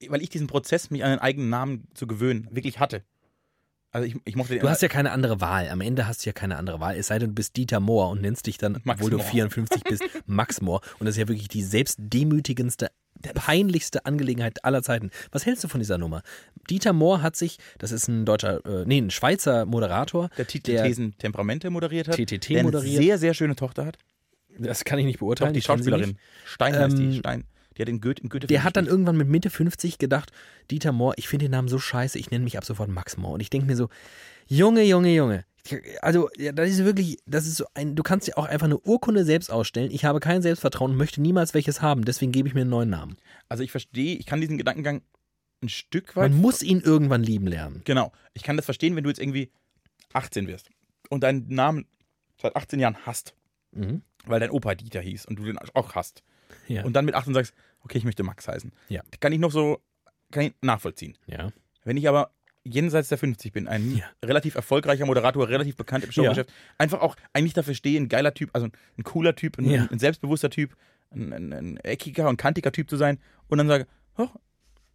weil ich diesen Prozess, mich an den eigenen Namen zu gewöhnen, wirklich hatte. Also ich, ich mochte den Du hast ja keine andere Wahl. Am Ende hast du ja keine andere Wahl. Es sei denn, du bist Dieter Mohr und nennst dich dann, Max obwohl du Mohr. 54 bist, Max Mohr. Und das ist ja wirklich die selbstdemütigendste, peinlichste Angelegenheit aller Zeiten. Was hältst du von dieser Nummer? Dieter Mohr hat sich, das ist ein deutscher, äh, nee, ein Schweizer Moderator, der Titel der- Thesen Temperamente moderiert hat. TTT der moderiert. eine sehr, sehr schöne Tochter hat. das kann ich nicht Doch, beurteilen. die kenn sie Schauspielerin. nicht. Stein heißt Ähm, die. Stein. Hat den Goethe, Goethe Der hat dann irgendwann mit Mitte 50 gedacht, Dieter Mohr, ich finde den Namen so scheiße, ich nenne mich ab sofort Max Mohr. Und ich denke mir so, Junge, Junge, Junge. Also, ja, das ist wirklich, das ist so ein, du kannst ja auch einfach eine Urkunde selbst ausstellen. Ich habe kein Selbstvertrauen und möchte niemals welches haben, deswegen gebe ich mir einen neuen Namen. Also ich verstehe, ich kann diesen Gedankengang ein Stück weit. Man muss ihn irgendwann lieben lernen. Genau. Ich kann das verstehen, wenn du jetzt irgendwie 18 wirst und deinen Namen seit 18 Jahren hast, Mhm. weil dein Opa Dieter hieß und du den auch hast. Ja. Und dann mit 18 sagst, okay, ich möchte Max heißen. Ja. Kann ich noch so, kann ich nachvollziehen. ja. Wenn ich aber jenseits der 50 bin, ein Ja. relativ erfolgreicher Moderator, relativ bekannt im Showgeschäft, einfach auch eigentlich dafür stehe, ein geiler Typ, also ein cooler Typ, ein, Ja. ein selbstbewusster Typ, ein, ein, ein eckiger und kantiger Typ zu sein und dann sage, oh,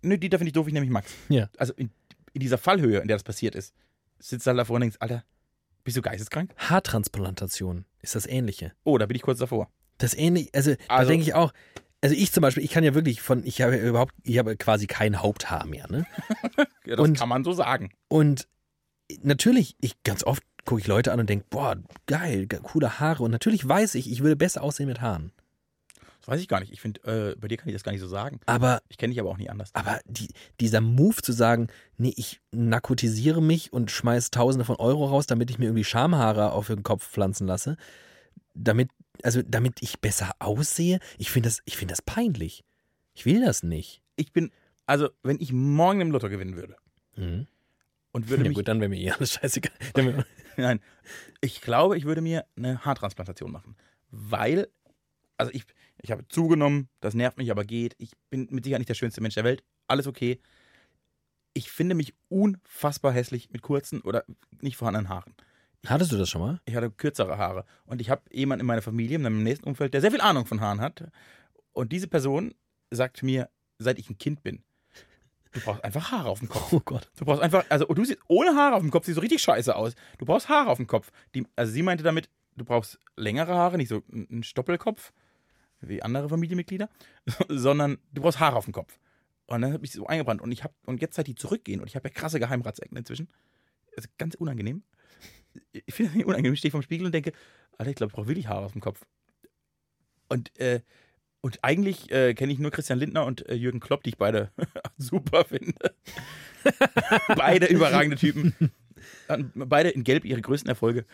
nö, Dieter finde ich doof, ich nehme mich Max. Ja. Also in, in dieser Fallhöhe, in der das passiert ist, sitzt halt davor und denkst, Alter, bist du geisteskrank? Haartransplantation ist das Ähnliche. Oh, da bin ich kurz davor. Das ähnlich, also, da Also- denke ich auch, also ich zum Beispiel, ich kann ja wirklich von, ich habe ja überhaupt, ich habe quasi kein Haupthaar mehr, ne? Ja, das Und- kann man so sagen. Und natürlich, ich ganz oft gucke ich Leute an und denke, boah, geil, ge- coole Haare. Und natürlich weiß ich, ich würde besser aussehen mit Haaren. Das weiß ich gar nicht. Ich finde, äh, bei dir kann ich das gar nicht so sagen. Aber, Ich kenne dich aber auch nie anders. aber die, dieser Move zu sagen, nee, ich narkotisiere mich und schmeiß Tausende von Euro raus, damit ich mir irgendwie Schamhaare auf den Kopf pflanzen lasse, damit, also damit ich besser aussehe, ich finde das, ich finde das peinlich. Ich will das nicht. Ich bin, also wenn ich morgen im Lotto gewinnen würde Mhm. und würde Ja mich gut, dann wäre mir eh alles scheißegal. Nein, ich glaube, ich würde mir eine Haartransplantation machen. Weil, also ich, ich habe zugenommen, das nervt mich, aber geht. Ich bin mit Sicherheit nicht der schönste Mensch der Welt. Alles okay. Ich finde mich unfassbar hässlich mit kurzen oder nicht vorhandenen Haaren. Hattest du das schon mal? Ich hatte kürzere Haare. Und ich habe jemanden in meiner Familie, in meinem nächsten Umfeld, der sehr viel Ahnung von Haaren hat. Und diese Person sagt mir, seit ich ein Kind bin, du brauchst einfach Haare auf dem Kopf. Oh Gott. Du brauchst einfach, also du siehst ohne Haare auf dem Kopf, sieht so richtig scheiße aus. Du brauchst Haare auf dem Kopf. Die, also sie meinte damit, du brauchst längere Haare, nicht so ein Stoppelkopf, wie andere Familienmitglieder, sondern du brauchst Haare auf dem Kopf. Und dann habe ich so eingebrannt. Und ich habe, und jetzt seit die zurückgehen, und ich habe ja krasse Geheimratsecken inzwischen. Das ist ganz unangenehm. Ich finde nicht unangenehm. Ich stehe vorm Spiegel und denke, Alter, ich glaube, ich brauche wirklich Haare auf dem Kopf. Und, äh, und eigentlich äh, kenne ich nur Christian Lindner und äh, Jürgen Klopp, die ich beide super finde. beide überragende Typen. Beide in Gelb ihre größten Erfolge.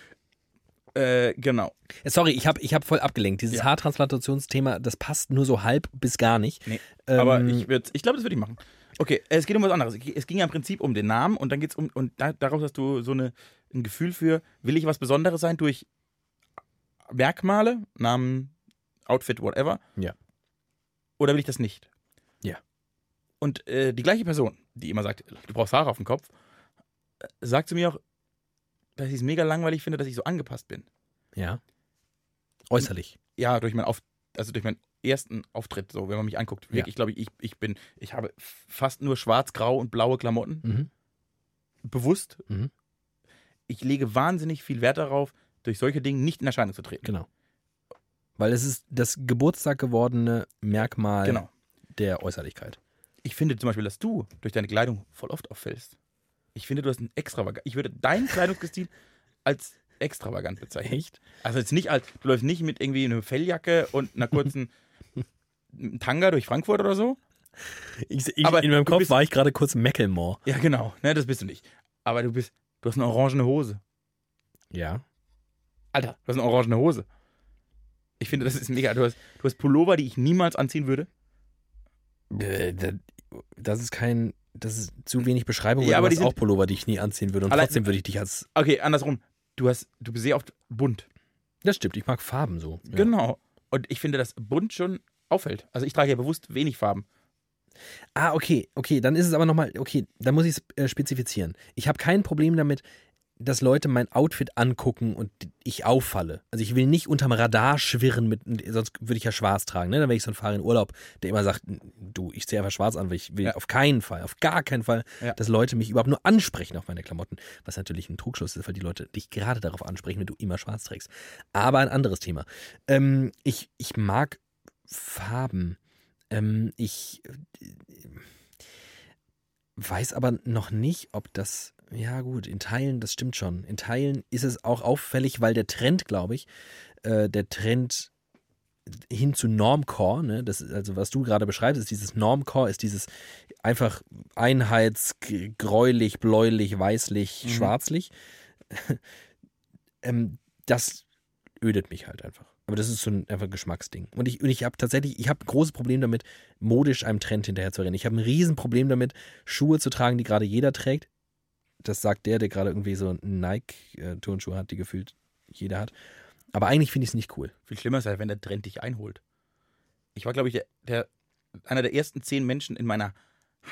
Äh, genau. Sorry, ich habe ich hab voll abgelenkt. Dieses Ja. Haartransplantationsthema, das passt nur so halb bis gar nicht. Nee, Ähm, aber ich, ich glaube, das würde ich machen. Okay, es geht um was anderes. Es ging ja im Prinzip um den Namen und dann geht es um, und da, daraus hast du so eine, ein Gefühl für, will ich was Besonderes sein durch Merkmale, Namen, Outfit, whatever? Ja. Oder will ich das nicht? Ja. Und äh, die gleiche Person, die immer sagt, du brauchst Haare auf dem Kopf, äh, sagt zu mir auch, dass ich es mega langweilig finde, dass ich so angepasst bin. Ja. Äußerlich. Ja, durch mein auf, also durch meinen ersten Auftritt, so wenn man mich anguckt. Ja. Ich glaube, ich, ich bin, ich habe fast nur schwarz, grau und blaue Klamotten. Mhm. Bewusst. Mhm. Ich lege wahnsinnig viel Wert darauf, durch solche Dinge nicht in Erscheinung zu treten. Genau. Weil es ist das Geburtstag gewordene Merkmal Genau. der Äußerlichkeit. Ich finde zum Beispiel, dass du durch deine Kleidung voll oft auffällst. Ich finde, du hast ein extravagant. Ich würde deinen Kleidungsstil als extravagant bezeichnen. Echt? Also jetzt nicht als, du läufst nicht mit irgendwie einer Felljacke und einer kurzen Tanga durch Frankfurt oder so. Ich, ich, Aber in meinem Kopf bist- war ich gerade kurz Mecklemore. Ja, genau. Ne, das bist du nicht. Aber du bist, du hast eine orangene Hose. Ja. Alter, du hast eine orangene Hose. Ich finde, das ist mega. Du hast, du hast Pullover, die ich niemals anziehen würde. Äh, da- Das ist kein. Das ist zu wenig Beschreibung, Ja, aber du die hast auch Pullover, die ich nie anziehen würde. Und Allein- trotzdem würde ich dich als. Okay, andersrum. Du hast, du bist sehr oft bunt. Das stimmt, ich mag Farben so. Ja. Genau. Und ich finde, dass bunt schon auffällt. Also ich trage ja bewusst wenig Farben. Ah, okay, okay, dann ist es aber nochmal, okay, dann muss ich es äh, spezifizieren. Ich habe kein Problem damit, dass Leute mein Outfit angucken und ich auffalle. Also ich will nicht unterm Radar schwirren, mit, sonst würde ich ja schwarz tragen. Ne? Dann wäre ich so ein Fahrer in Urlaub, der immer sagt, du, ich sehe einfach schwarz an, weil ich will Ja. auf keinen Fall, auf gar keinen Fall, Ja. dass Leute mich überhaupt nur ansprechen auf meine Klamotten. Was natürlich ein Trugschluss ist, weil die Leute dich gerade darauf ansprechen, wenn du immer schwarz trägst. Aber ein anderes Thema. Ähm, ich, ich mag Farben. Ähm, ich äh, weiß aber noch nicht, ob das. Ja, gut, in Teilen, das stimmt schon. In Teilen ist es auch auffällig, weil der Trend, glaube ich, äh, der Trend hin zu Normcore, ne, das ist also was du gerade beschreibst, ist dieses Normcore, ist dieses einfach einheitsgräulich, bläulich, weißlich, Mhm. schwarzlich. ähm, das ödet mich halt einfach. Aber das ist so ein einfach Geschmacksding. Und ich, und ich habe tatsächlich, ich habe ein großes Problem damit, modisch einem Trend hinterher zu rennen. Ich habe ein Riesenproblem damit, Schuhe zu tragen, die gerade jeder trägt. Das sagt der, der gerade irgendwie so Nike-Turnschuhe hat, die gefühlt jeder hat. Aber eigentlich finde ich es nicht cool. Viel schlimmer ist halt, wenn der Trend dich einholt. Ich war, glaube ich, der, der, einer der ersten zehn Menschen in meiner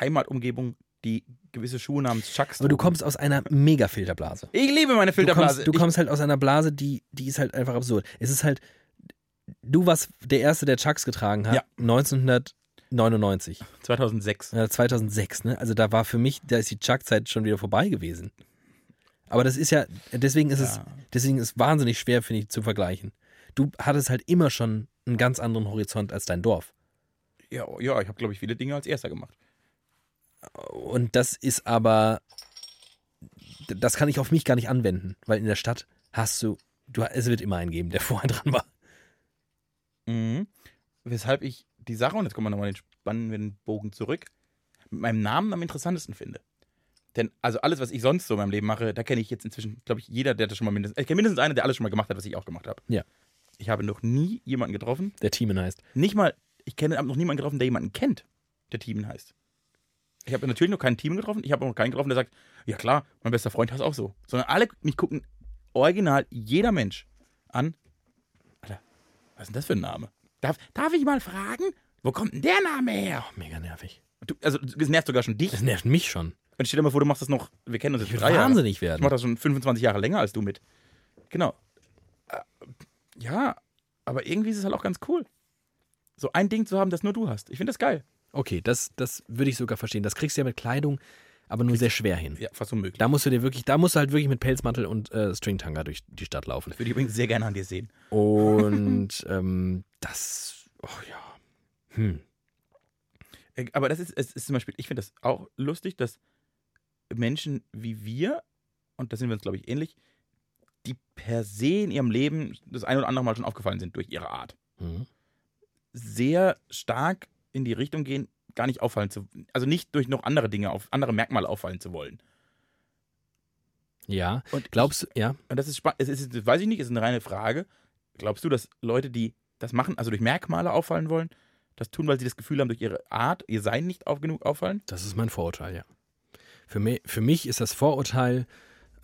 Heimatumgebung, die gewisse Schuhe namens Chucks Aber du kommst aus einer Mega-Filterblase. Ich liebe meine Du Filterblase. kommst, du kommst halt aus einer Blase, die, die ist halt einfach absurd. Es ist halt, du warst der Erste, der Chucks getragen hat, Ja. 1999. ich, 2006. Äh, 2006, ne? Also da war für mich, da ist die Chuck-Zeit schon wieder vorbei gewesen. Aber das ist ja, deswegen ist es, Ja. deswegen ist es wahnsinnig schwer, finde ich, zu vergleichen. Du hattest halt immer schon einen ganz anderen Horizont als dein Dorf. Ja, ja ich habe, glaube ich, viele Dinge als erster gemacht. Und das ist aber, das kann ich auf mich gar nicht anwenden, weil in der Stadt hast du, du es wird immer einen geben, der vorher dran war. Mhm. Weshalb ich die Sache, und jetzt kommen wir nochmal den spannenden Bogen zurück, mit meinem Namen am interessantesten finde. Denn also alles, was ich sonst so in meinem Leben mache, da kenne ich jetzt inzwischen, glaube ich, jeder, der das schon mal mindestens, ich kenne mindestens einen, der alles schon mal gemacht hat, was ich auch gemacht habe. Ja. Ich habe noch nie jemanden getroffen, Der Teamen heißt. nicht mal, ich kenne noch niemanden getroffen, der jemanden kennt, der Teamen heißt. Ich habe natürlich noch keinen Team getroffen, ich habe auch noch keinen getroffen, der sagt, ja klar, mein bester Freund heißt auch so. Sondern alle, mich gucken original jeder Mensch an. Was ist denn das für ein Name? Darf, darf ich mal fragen, wo kommt denn der Name her? Mega nervig. Du, also, es nervt sogar schon dich. Das nervt mich schon. Und stell dir mal vor, du machst das noch, wir kennen uns jetzt Ich drei Jahre. wahnsinnig Ich werden. mache das schon 25 Jahre länger als du mit. Genau. Äh, Ja, aber irgendwie ist es halt auch ganz cool. So ein Ding zu haben, das nur du hast. Ich finde das geil. Okay, das, das würde ich sogar verstehen. Das kriegst du ja mit Kleidung, aber nur sehr schwer hin. Ja, fast unmöglich. Da musst du dir wirklich, da musst du halt wirklich mit Pelzmantel und äh, Stringtanga durch die Stadt laufen. Das würde ich übrigens sehr gerne an dir sehen. Und ähm, das, oh ja. Hm. Äh, Aber das ist, es ist zum Beispiel, ich finde das auch lustig, dass Menschen wie wir, und da sind wir uns, glaube ich, ähnlich, die per se in ihrem Leben das ein oder andere Mal schon aufgefallen sind durch ihre Art, Mhm. sehr stark in die Richtung gehen, gar nicht auffallen zu, also nicht durch noch andere Dinge, auf andere Merkmale auffallen zu wollen. Ja. Und Glaubst du, ja? Und das ist spannend, es ist, das weiß ich nicht, es ist eine reine Frage. Glaubst du, dass Leute, die das machen, also durch Merkmale auffallen wollen, das tun, weil sie das Gefühl haben, durch ihre Art, ihr Sein nicht auf genug auffallen? Das ist mein Vorurteil, ja. Für mich, für mich ist das Vorurteil,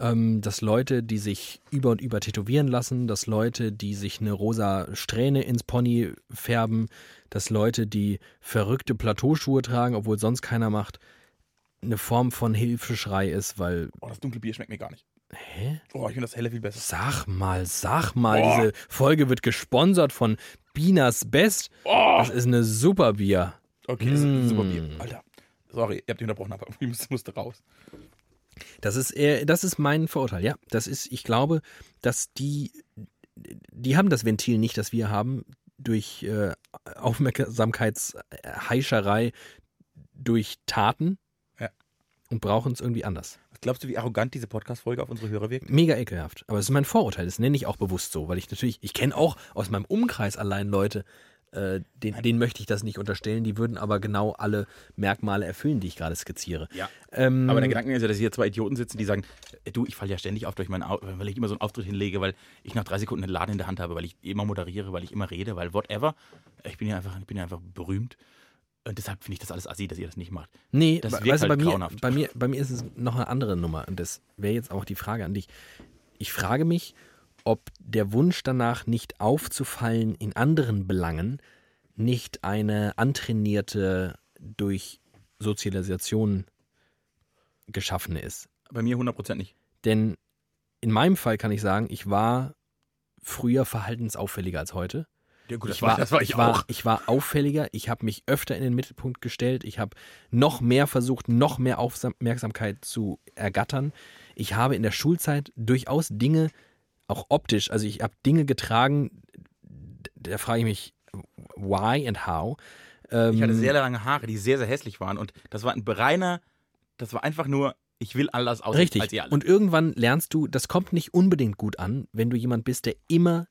ähm, dass Leute, die sich über und über tätowieren lassen, dass Leute, die sich eine rosa Strähne ins Pony färben, dass Leute, die verrückte Plateauschuhe tragen, obwohl sonst keiner macht, eine Form von Hilfeschrei ist, weil. Oh, das dunkle Bier schmeckt mir gar nicht. Hä? Oh, ich finde das helle viel besser. Sag mal, sag mal, Oh. diese Folge wird gesponsert von Binas Best. Oh, Das ist eine super Bier. okay, das ist ein super Bier. Mm. Alter. Sorry, ihr habt mich unterbrochen, aber ich musste, musste raus. Das ist eher, das ist mein Vorurteil, ja. Das ist, ich glaube, dass die, die haben das Ventil nicht, das wir haben, durch äh, Aufmerksamkeitsheischerei, durch Taten Ja. und brauchen es irgendwie anders. Glaubst du, wie arrogant diese Podcast-Folge auf unsere Hörer wirkt? Mega ekelhaft. Aber es ist mein Vorurteil, das nenne ich auch bewusst so, weil ich natürlich, ich kenne auch aus meinem Umkreis allein Leute, äh, den, denen möchte ich das nicht unterstellen, die würden aber genau alle Merkmale erfüllen, die ich gerade skizziere. Ja. Ähm, Aber der Gedanke ist ja, dass hier zwei Idioten sitzen, die sagen, äh, du, ich falle ja ständig auf durch meinen Au weil ich immer so einen Auftritt hinlege, weil ich nach drei Sekunden einen Laden in der Hand habe, weil ich immer moderiere, weil ich immer rede, weil whatever. Ich bin ja einfach, ich bin ja einfach berühmt. Und deshalb finde ich das alles assi, dass ihr das nicht macht. Nee, Das wirkt weißt halt bei, mir, bei, mir, bei mir ist es noch eine andere Nummer. Und das wäre jetzt auch die Frage an dich. Ich frage mich, ob der Wunsch danach, nicht aufzufallen in anderen Belangen, nicht eine antrainierte, durch Sozialisation geschaffene ist. Bei mir 100% nicht. Denn in meinem Fall kann ich sagen, ich war früher verhaltensauffälliger als heute. Ja, gut, ich war, das war ich, ich war, auch. Ich war auffälliger, ich habe mich öfter in den Mittelpunkt gestellt, ich habe noch mehr versucht, noch mehr Aufmerksamkeit zu ergattern. Ich habe in der Schulzeit durchaus Dinge, auch optisch, also ich habe Dinge getragen, da frage ich mich, why and how. Ähm, Ich hatte sehr lange Haare, die sehr, sehr hässlich waren. Und das war ein reiner, das war einfach nur, ich will anders aussehen Richtig. als ihr alle. Und irgendwann lernst du, das kommt nicht unbedingt gut an, wenn du jemand bist, der immer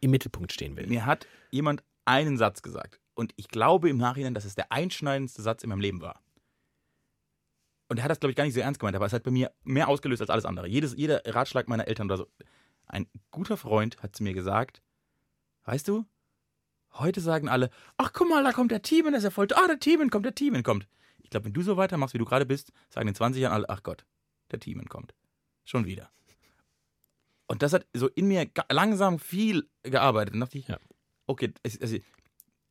im Mittelpunkt stehen will. Mir hat jemand einen Satz gesagt. Und ich glaube im Nachhinein, dass es der einschneidendste Satz in meinem Leben war. Und er hat das, glaube ich, gar nicht so ernst gemeint, aber es hat bei mir mehr ausgelöst als alles andere. Jedes, jeder Ratschlag meiner Eltern oder so. Ein guter Freund hat zu mir gesagt, weißt du, heute sagen alle, ach guck mal, da kommt der Teamen, der ist ja voll, ah, der Teamen kommt, der Teamen kommt. Ich glaube, wenn du so weitermachst, wie du gerade bist, sagen in 20 Jahren alle, ach Gott, der Teamen kommt. Schon wieder. Und das hat so in mir langsam viel gearbeitet. Und dachte ich, Ja. okay, also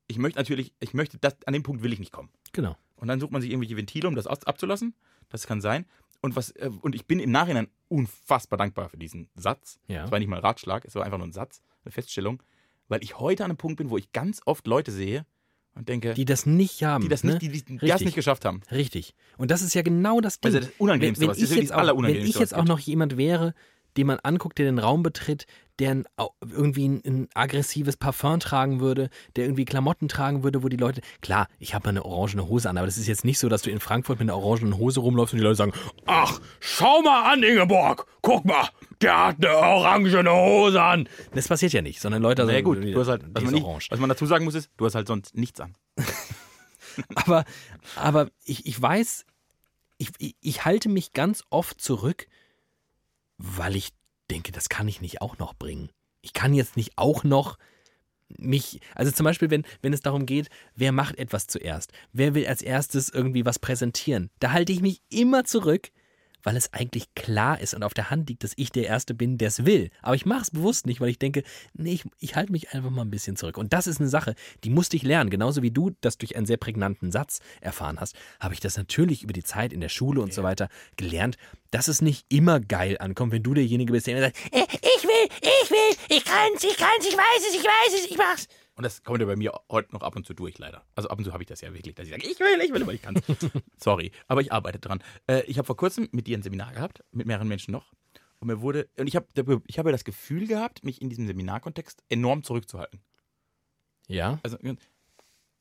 ich möchte natürlich, ich möchte, das, an dem Punkt will ich nicht kommen. Genau. Und dann sucht man sich irgendwelche Ventile, um das abzulassen. Das kann sein. Und, was, äh, und ich bin im Nachhinein unfassbar dankbar für diesen Satz. Ja. Es war nicht mal ein Ratschlag, es war einfach nur ein Satz, eine Feststellung. Weil ich heute an einem Punkt bin, wo ich ganz oft Leute sehe und denke, Die das nicht haben. die das, ne? nicht, die, die das nicht geschafft haben. Richtig. Und das ist ja genau das Ding. Also das Unangenehmste, wenn, was wenn ist ich wirklich jetzt das auch, wenn ich jetzt was auch noch jemand wäre, den man anguckt, der den Raum betritt, der ein, irgendwie ein, ein aggressives Parfum tragen würde, der irgendwie Klamotten tragen würde, wo die Leute, klar, ich habe mal eine orangene Hose an, aber das ist jetzt nicht so, dass du in Frankfurt mit einer orangenen Hose rumläufst und die Leute sagen, ach, schau mal an, Ingeborg, guck mal, der hat eine orangene Hose an. Das passiert ja nicht, sondern Leute Na ja, sagen, gut, du hast halt, was man, nicht, orange. was man dazu sagen muss, ist, du hast halt sonst nichts an. Aber, aber ich, ich weiß, ich, ich halte mich ganz oft zurück, weil ich denke, das kann ich nicht auch noch bringen. Ich kann jetzt nicht auch noch mich, also zum Beispiel, wenn, wenn es darum geht, wer macht etwas zuerst? Wer will als erstes irgendwie was präsentieren? Da halte ich mich immer zurück, weil es eigentlich klar ist und auf der Hand liegt, dass ich der Erste bin, der es will. Aber ich mache es bewusst nicht, weil ich denke, nee, ich, ich halte mich einfach mal ein bisschen zurück. Und das ist eine Sache, die musste ich lernen. Genauso wie du das durch einen sehr prägnanten Satz erfahren hast, habe ich das natürlich über die Zeit in der Schule und so weiter gelernt, dass es nicht immer geil ankommt, wenn du derjenige bist, der immer sagt, Äh, Ich will, ich will, ich kann's, ich kann's, ich weiß es, ich weiß es, ich mach's. Und das kommt ja bei mir heute noch ab und zu durch, leider. Also ab und zu habe ich das ja wirklich, dass ich sage, ich will, ich will, aber ich kann. Sorry, aber ich arbeite dran. Äh, ich habe vor kurzem mit dir ein Seminar gehabt, mit mehreren Menschen noch. Und mir wurde, und ich habe ich habe das Gefühl gehabt, mich in diesem Seminarkontext enorm zurückzuhalten. ja, Also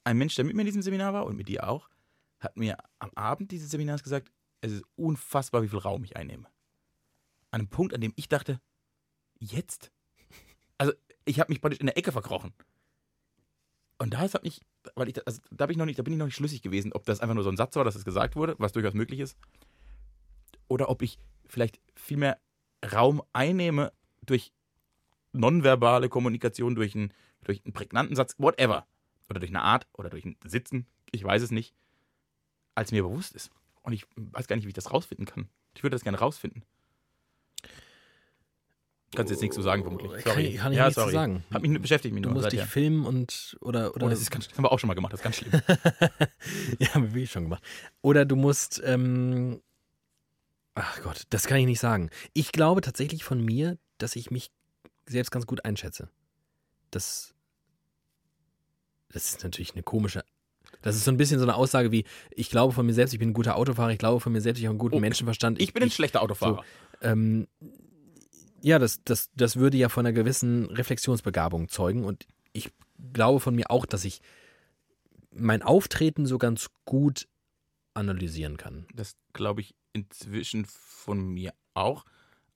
ein Mensch, der mit mir in diesem Seminar war und mit dir auch, hat mir am Abend dieses Seminars gesagt, es ist unfassbar, wie viel Raum ich einnehme. An einem Punkt, an dem ich dachte, jetzt? Also ich habe mich praktisch in der Ecke verkrochen. Und da hat mich, weil ich, also, da bin ich noch nicht, da bin ich noch nicht schlüssig gewesen, ob das einfach nur so ein Satz war, dass es gesagt wurde, was durchaus möglich ist, oder ob ich vielleicht viel mehr Raum einnehme durch nonverbale Kommunikation, durch einen, durch einen prägnanten Satz, whatever. oder durch eine Art oder durch ein Sitzen, ich weiß es nicht, als mir bewusst ist. Und ich weiß gar nicht, wie ich das rausfinden kann. Ich würde das gerne rausfinden. Kannst jetzt nichts zu sagen, vermutlich. Kann Sorry. ich- kann ich ja, nichts zu sorry. sagen. Hat mich, beschäftigt mich Du nur. musst dich seither. filmen und oder oder Oh, das, ist ganz, das haben wir auch schon mal gemacht, das ist ganz schlimm. ja, haben wir wirklich schon gemacht. Oder du musst ähm, ach Gott, das kann ich nicht sagen. Ich glaube tatsächlich von mir, dass ich mich selbst ganz gut einschätze. Das das ist natürlich eine komische das ist so ein bisschen so eine Aussage wie, ich glaube von mir selbst, ich bin ein guter Autofahrer, ich glaube von mir selbst, ich habe einen guten Oh, Menschenverstand. Ich bin ein schlechter Autofahrer. ähm, ja, das, das, das würde ja von einer gewissen Reflexionsbegabung zeugen. Und ich glaube von mir auch, dass ich mein Auftreten so ganz gut analysieren kann. Das glaube ich inzwischen von mir auch.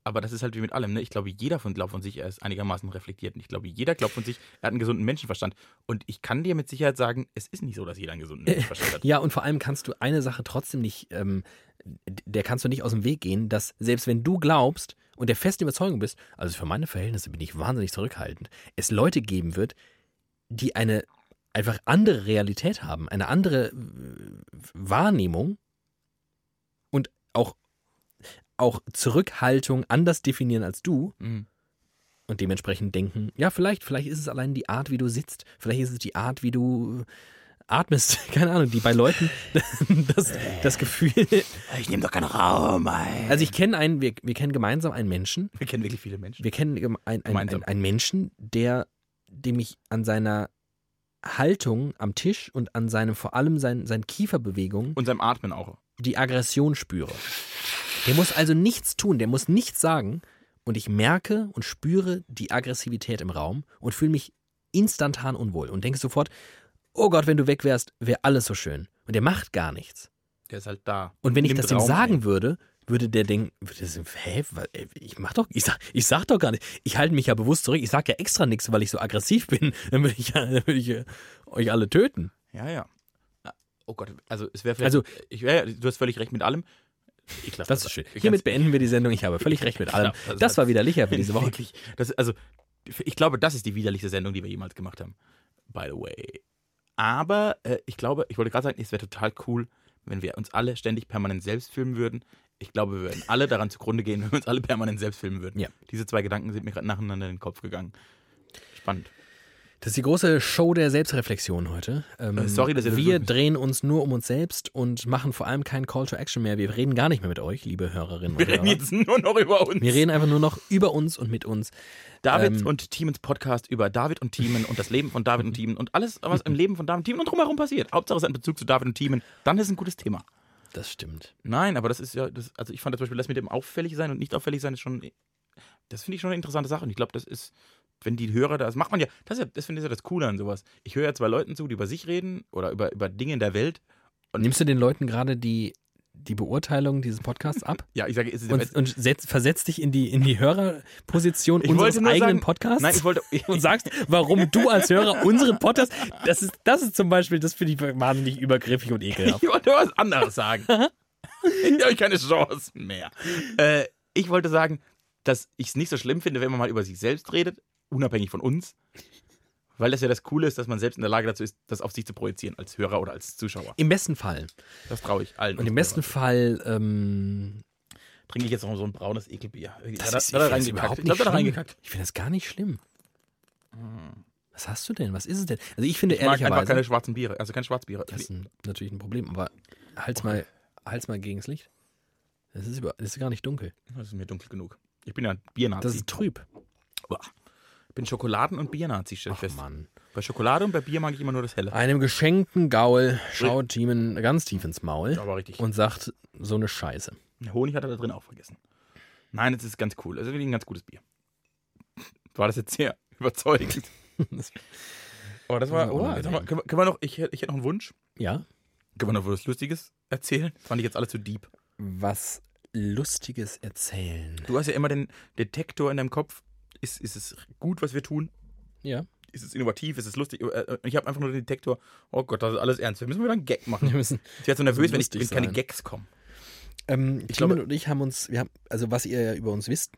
Aber das ist halt wie mit allem. Ne? Ich glaube, jeder von, glaubt von sich, er ist einigermaßen reflektiert. Und ich glaube, jeder glaubt von sich, er hat einen gesunden Menschenverstand. Und ich kann dir mit Sicherheit sagen, es ist nicht so, dass jeder einen gesunden Menschenverstand hat. Ja, und vor allem kannst du eine Sache trotzdem nicht, ähm, der kannst du nicht aus dem Weg gehen, dass selbst wenn du glaubst und der festen Überzeugung bist, also für meine Verhältnisse bin ich wahnsinnig zurückhaltend, es Leute geben wird, die eine einfach andere Realität haben, eine andere äh, Wahrnehmung und auch, auch Zurückhaltung anders definieren als du Mhm. und dementsprechend denken, ja, vielleicht, vielleicht ist es allein die Art, wie du sitzt, vielleicht ist es die Art, wie du atmest, keine Ahnung, die bei Leuten das, das Gefühl. Ich nehme doch keinen Raum ein. Also ich kenne einen, wir, wir kennen gemeinsam einen Menschen, wir kennen wirklich viele Menschen. wir kennen gem- ein, ein, Gemeinsam. ein, einen Menschen, der, dem ich an seiner Haltung am Tisch und an seinem, vor allem sein, seinen Kieferbewegungen Und seinem Atmen auch. die Aggression spüre. Der muss also nichts tun, der muss nichts sagen und ich merke und spüre die Aggressivität im Raum und fühle mich instantan unwohl und denke sofort, oh Gott, wenn du weg wärst, wäre alles so schön. Und der macht gar nichts. Der ist halt da. Und wenn ich das ihm Raum sagen ein. würde, würde der denken, hä, ey, ich mach doch, ich sag, ich sag doch gar nicht, ich halte mich ja bewusst zurück, ich sag ja extra nichts, weil ich so aggressiv bin, dann würde ich, ja, dann würde ich äh, euch alle töten. Ja, ja. Ah, Oh Gott, also es wäre vielleicht. Also- ich wär, du hast völlig recht mit allem. Ich lasse Das ist schön. Hiermit beenden wir die Sendung, ich habe völlig recht mit allem. Ja, das Das war wieder Licher für diese Woche. Wirklich. Das, also, ich glaube, das ist die widerlichste Sendung, die wir jemals gemacht haben. By the way. Aber äh, ich glaube, ich wollte gerade sagen, es wäre total cool, wenn wir uns alle ständig permanent selbst filmen würden. Ich glaube, wir würden alle daran zugrunde gehen, wenn wir uns alle permanent selbst filmen würden. Ja. Diese zwei Gedanken sind mir gerade nacheinander in den Kopf gegangen. Spannend. Das ist die große Show der Selbstreflexion heute. Ähm, Äh, sorry, dass ihr das wir so- drehen uns nur um uns selbst und machen vor allem keinen Call to Action mehr. Wir reden gar nicht mehr mit euch, liebe Hörerinnen Wir und reden jetzt nur noch über uns. Wir reden einfach nur noch über uns und mit uns. David ähm, und Tiemens Podcast über David und Thiemen und das Leben von David und Thiemen und alles, was im Leben von David und Thiemen und drumherum passiert. Hauptsache es hat einen Bezug zu David und Thiemen. Dann ist es ein gutes Thema. Das stimmt. Nein, aber das ist ja, das, also ich fand zum Beispiel das mit dem auffällig sein und nicht auffällig sein ist schon, das finde ich schon eine interessante Sache. Und ich glaube, das ist, wenn die Hörer, das macht man ja, das, ja, das finde ich ja das Coole an sowas. Ich höre ja zwei Leuten zu, die über sich reden oder über, über Dinge in der Welt. Und- Nimmst du den Leuten gerade die, die Beurteilung dieses Podcasts ab Ja, ich sage, es ist und, und setz, versetzt dich in die, in die Hörerposition Ich unseres eigenen sagen- Podcasts? Nein, ich wollte, und sagst, warum du als Hörer unseren Podcast, das ist, das ist zum Beispiel, das finde ich wahnsinnig übergriffig und ekelhaft. Ich wollte was anderes sagen. ich habe keine Chance mehr. Äh, ich wollte sagen, dass ich es nicht so schlimm finde, wenn man mal über sich selbst redet, unabhängig von uns. Weil das ja das Coole ist, dass man selbst in der Lage dazu ist, das auf sich zu projizieren, als Hörer oder als Zuschauer. Im besten Fall. Das traue ich allen. Und im besten Hörern. Fall, ähm, trinke ich jetzt noch so ein braunes Ekelbier. das Da- ist, da- da ich das überhaupt Ich nicht da schlimm. reingekackt. Ich finde das gar nicht schlimm. Was hast du denn? Was ist es denn? Also ich finde Ich mag einfach ehrlicherweise, keine schwarzen Biere, also keine Schwarzbiere. das ist ein, natürlich ein Problem, aber halt's mal, halt's mal gegens Licht. Das ist, über, das ist gar nicht dunkel. Das ist mir dunkel genug. Ich bin ja ein Biernazi. Das ist trüb. Uah. Ich bin Schokoladen- und Biernazi, stell ich fest. Mann. Bei Schokolade und bei Bier mag ich immer nur das Helle. Einem geschenkten Gaul schaut Demon ganz tief ins Maul Aber richtig. und sagt, so eine Scheiße. Honig hat er da drin auch vergessen. Nein, es ist ganz cool. Es ist wirklich ein ganz gutes Bier. War das jetzt sehr überzeugend? Oh, das war. Das Oh, jetzt haben wir, unangenehm. können, wir, können wir noch. Ich, hätte- ich hätte noch einen Wunsch. Ja? Können wir noch was Lustiges erzählen? Das fand ich jetzt alles zu deep. Was Lustiges erzählen. Du hast ja immer den Detektor in deinem Kopf. Ist, ist es gut, was wir tun? Ja. Ist es innovativ? Ist es lustig? Äh, äh, Ich habe einfach nur den Detektor. Oh Gott, das ist alles ernst. Wir müssen wieder einen Gag machen. Wir müssen. Ich werde so nervös, wenn, ich, wenn keine sein. Gags kommen. Ähm, Ich glaube- und ich haben uns, wir haben, also was ihr ja über uns wisst,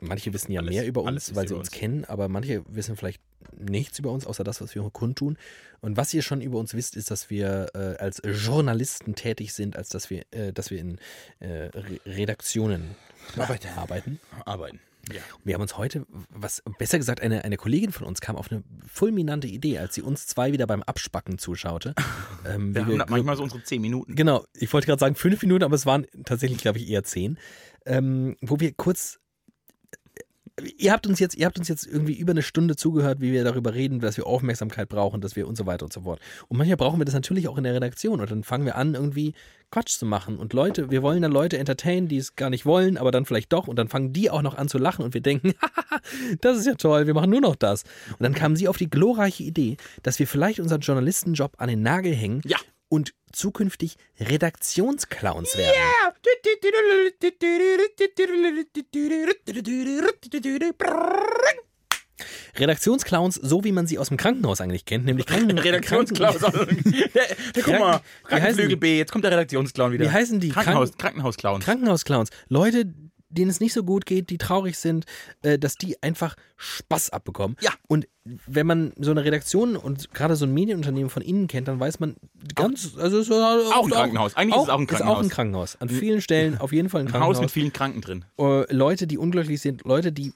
manche wissen ja Alles- mehr über uns, weil sie uns uns. kennen, aber manche wissen vielleicht nichts über uns, außer das, was wir kundtun. Und was ihr schon über uns wisst, ist, dass wir äh, als Journalisten tätig sind, als dass wir, äh, dass wir in äh, Re Redaktionen Arbeiten. arbeiten. Arbeiten. Ja. Wir haben uns heute, was besser gesagt, eine, eine Kollegin von uns kam auf eine fulminante Idee, als sie uns zwei wieder beim Abspacken zuschaute. Ähm, Wir haben manchmal so unsere zehn Minuten. Genau, ich wollte gerade sagen fünf Minuten, aber es waren tatsächlich, glaube ich, eher zehn. Ähm, wo wir kurz. Ihr habt uns jetzt, ihr habt uns jetzt irgendwie über eine Stunde zugehört, wie wir darüber reden, dass wir Aufmerksamkeit brauchen, dass wir und so weiter und so fort. Und manchmal brauchen wir das natürlich auch in der Redaktion und dann fangen wir an, irgendwie Quatsch zu machen. Und Leute, wir wollen dann Leute entertainen, die es gar nicht wollen, aber dann vielleicht doch. Und dann fangen die auch noch an zu lachen und wir denken, das ist ja toll, wir machen nur noch das. Und dann kamen sie auf die glorreiche Idee, dass wir vielleicht unseren Journalistenjob an den Nagel hängen Ja. Und zukünftig Redaktionsclowns werden. Redaktionsclowns, so wie man sie aus dem Krankenhaus eigentlich kennt, nämlich Kranken Redaktionsclown. Kranken- Der, der, guck mal, Krankenflügel? B, jetzt kommt der Redaktionsclown wieder. Wie heißen die? Krankenhaus, Kranken- Krankenhausclown. Krankenhausclowns. Leute, denen es nicht so gut geht, die traurig sind, äh, dass die einfach Spaß abbekommen. Ja. Und wenn man so eine Redaktion und gerade so ein Medienunternehmen von innen kennt, dann weiß man ganz, also es ist Auch ein Krankenhaus. Eigentlich ist es auch ein Ist auch Krankenhaus. ein Krankenhaus. An vielen Stellen auf jeden Fall ein Ein Krankenhaus. Haus mit vielen Kranken drin. äh, Leute, die unglücklich sind, Leute, die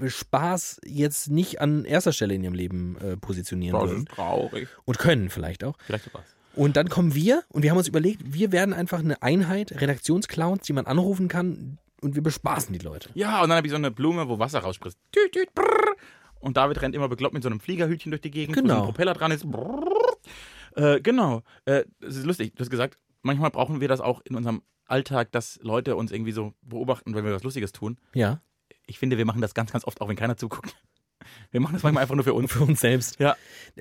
äh, Spaß jetzt nicht an erster Stelle in ihrem Leben äh, positionieren Das würden. ist traurig. Und können vielleicht auch. Vielleicht sowas. Und dann kommen wir und wir haben uns überlegt, wir werden einfach eine Einheit, Redaktionsclowns, die man anrufen kann und wir bespaßen die Leute. Ja, und dann habe ich so eine Blume, wo Wasser rausspritzt. Tüt, tüt, brrr. Und David rennt immer bekloppt mit so einem Fliegerhütchen durch die Gegend, wo so Genau. ein Propeller dran ist. Äh, genau. Äh, das ist lustig. Du hast gesagt, manchmal brauchen wir das auch in unserem Alltag, dass Leute uns irgendwie so beobachten, wenn wir was Lustiges tun. Ja. Ich finde, wir machen das ganz, ganz oft, auch wenn keiner zuguckt. Wir machen das manchmal einfach nur für uns. Für uns selbst. Ja.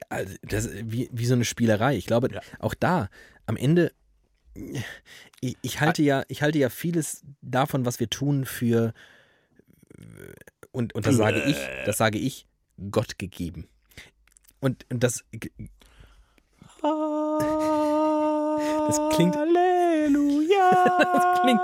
Also das wie, wie so eine Spielerei. Ich glaube, Ja. auch da, am Ende, ich, ich, halte ja, ich halte ja vieles davon, was wir tun, für und, und das sage ich, das sage ich, Gott gegeben. Und, und das, Das klingt- Halleluja. das klingt